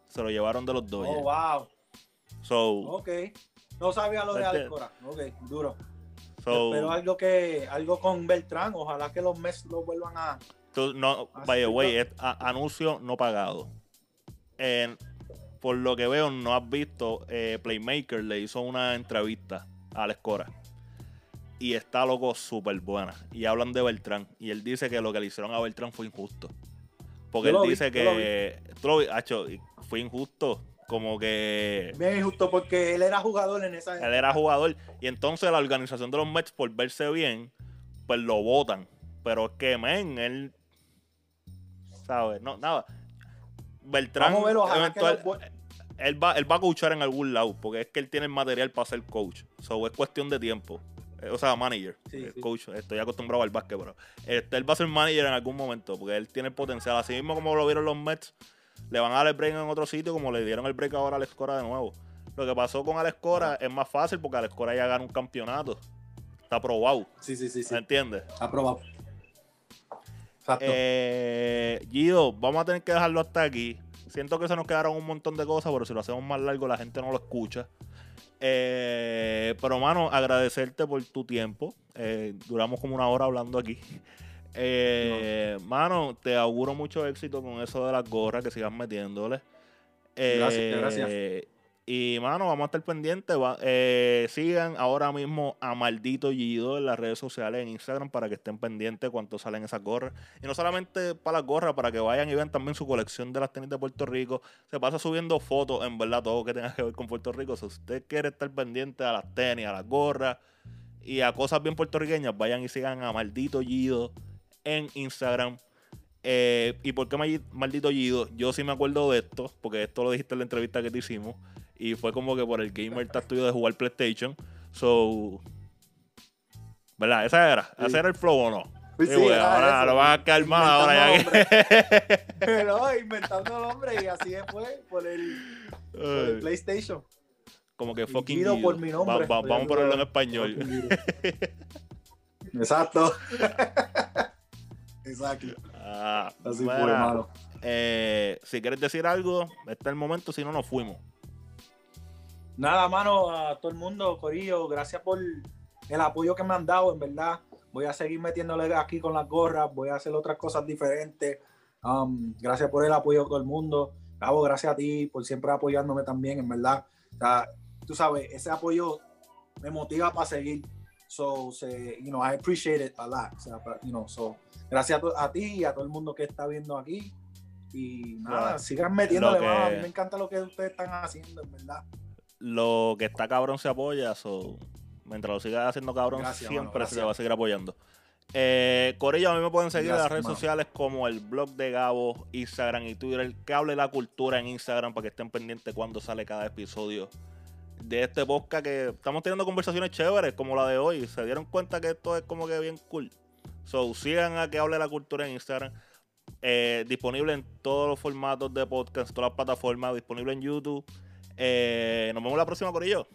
se lo llevaron de los Dodgers Oh, wow. so, Ok. No sabía lo de Este- Alex Cora. Ok, duro. So Pero algo que, algo con Beltrán, ojalá que los Mets lo vuelvan a. No, Así by the way, es a- anuncio no pagado. En- por lo que veo, no has visto, eh, Playmaker le hizo una entrevista a Alex Cora. Y está loco súper buena. Y hablan de Beltrán. Y él dice que lo que le hicieron a Beltrán fue injusto. Porque él lo vi, dice lo que. Tú lo vi, Acho, y fue injusto. Como que. Bien injusto porque él era jugador en esa. Él era jugador. Y entonces la organización de los Mets, por verse bien, pues lo votan. Pero es que, men, él. ¿Sabes? No, nada. Beltrán. Vamos a ver, ojalá que eventual- los él, va, él va a coachar en algún lado. Porque es que él tiene el material para ser coach. So es cuestión de tiempo. Eh, O sea, manager. Sí, Eh, sí. Coach. Estoy acostumbrado al básquet, pero. Este, él va a ser manager en algún momento. Porque él tiene el potencial. Así mismo como lo vieron los Mets. Le van a dar el break en otro sitio. Como le dieron el break ahora a Alex Cora de nuevo. Lo que pasó con Alex Cora es más fácil porque Alex Cora ya gana un campeonato. Está probado. Sí, sí, sí, sí. ¿Me entiendes? Aprobado. Exacto. Eh, Guido, vamos a tener que dejarlo hasta aquí. Siento que se nos quedaron un montón de cosas, pero si lo hacemos más largo la gente no lo escucha. Eh, pero, mano, agradecerte por tu tiempo. Eh, duramos como una hora hablando aquí. Eh, Mano, te auguro mucho éxito con eso de las gorras, que sigas metiéndole. Eh, Gracias, gracias. Y, mano, vamos a estar pendientes. va- eh, sigan ahora mismo a Maldito Gido en las redes sociales, en Instagram, para que estén pendientes cuánto salen esas gorras. Y no solamente para las gorras, para que vayan y vean también su colección de las tenis de Puerto Rico. Se pasa subiendo fotos, en verdad, todo que tenga que ver con Puerto Rico. Si usted quiere estar pendiente a las tenis, a las gorras y a cosas bien puertorriqueñas, vayan y sigan a Maldito Gido en Instagram. Eh, ¿Y por qué maldi- Maldito Gido? Yo sí me acuerdo de esto, porque esto lo dijiste en la entrevista que te hicimos. Y fue como que por el gamer tuyo de jugar PlayStation. So. ¿Verdad? Esa era. Sí. ¿Ese era el flow o no? Sí, sí, güey, era ahora eso. lo van a quedar mal ahora ya que. (laughs) Pero inventando el nombre y así fue por el, por el Ay, PlayStation. como que fucking por mi nombre. Va- va- vamos a ponerlo en español. (laughs) Exacto. (laughs) Exacto. Ah, Así mira, fue, hermano. eh, si quieres decir algo, este es el momento, si no, nos fuimos. Nada, mano, a todo el mundo, Corillo, gracias por el apoyo que me han dado, en verdad. Voy a seguir metiéndole aquí con las gorras, voy a hacer otras cosas diferentes. Um, gracias por el apoyo de todo el mundo. Gabo, gracias a ti por siempre apoyándome también, en verdad. O sea, tú sabes, ese apoyo me motiva para seguir. So, se, you know, I appreciate it a lot. O sea, pa- you know, so, gracias a, ti y a todo el mundo que está viendo aquí. Y nada, sigan metiéndole, que-. A mí me encanta lo que ustedes están haciendo, en verdad. Lo que está cabrón se apoya, so, mientras lo sigas haciendo cabrón, Gracias, siempre mano, se va a seguir apoyando. Eh, Corillo, a mí me pueden seguir en las redes sociales como el blog de Gabo, Instagram y Twitter. Que hable la cultura en Instagram para que estén pendientes cuando sale cada episodio de este podcast. Que estamos teniendo conversaciones chéveres como la de hoy. Se dieron cuenta que esto es como que bien cool. So, sigan a que hable la cultura en Instagram. Eh, disponible en todos los formatos de podcast, todas las plataformas, disponible en YouTube. Eh, nos vemos la próxima, Corillo.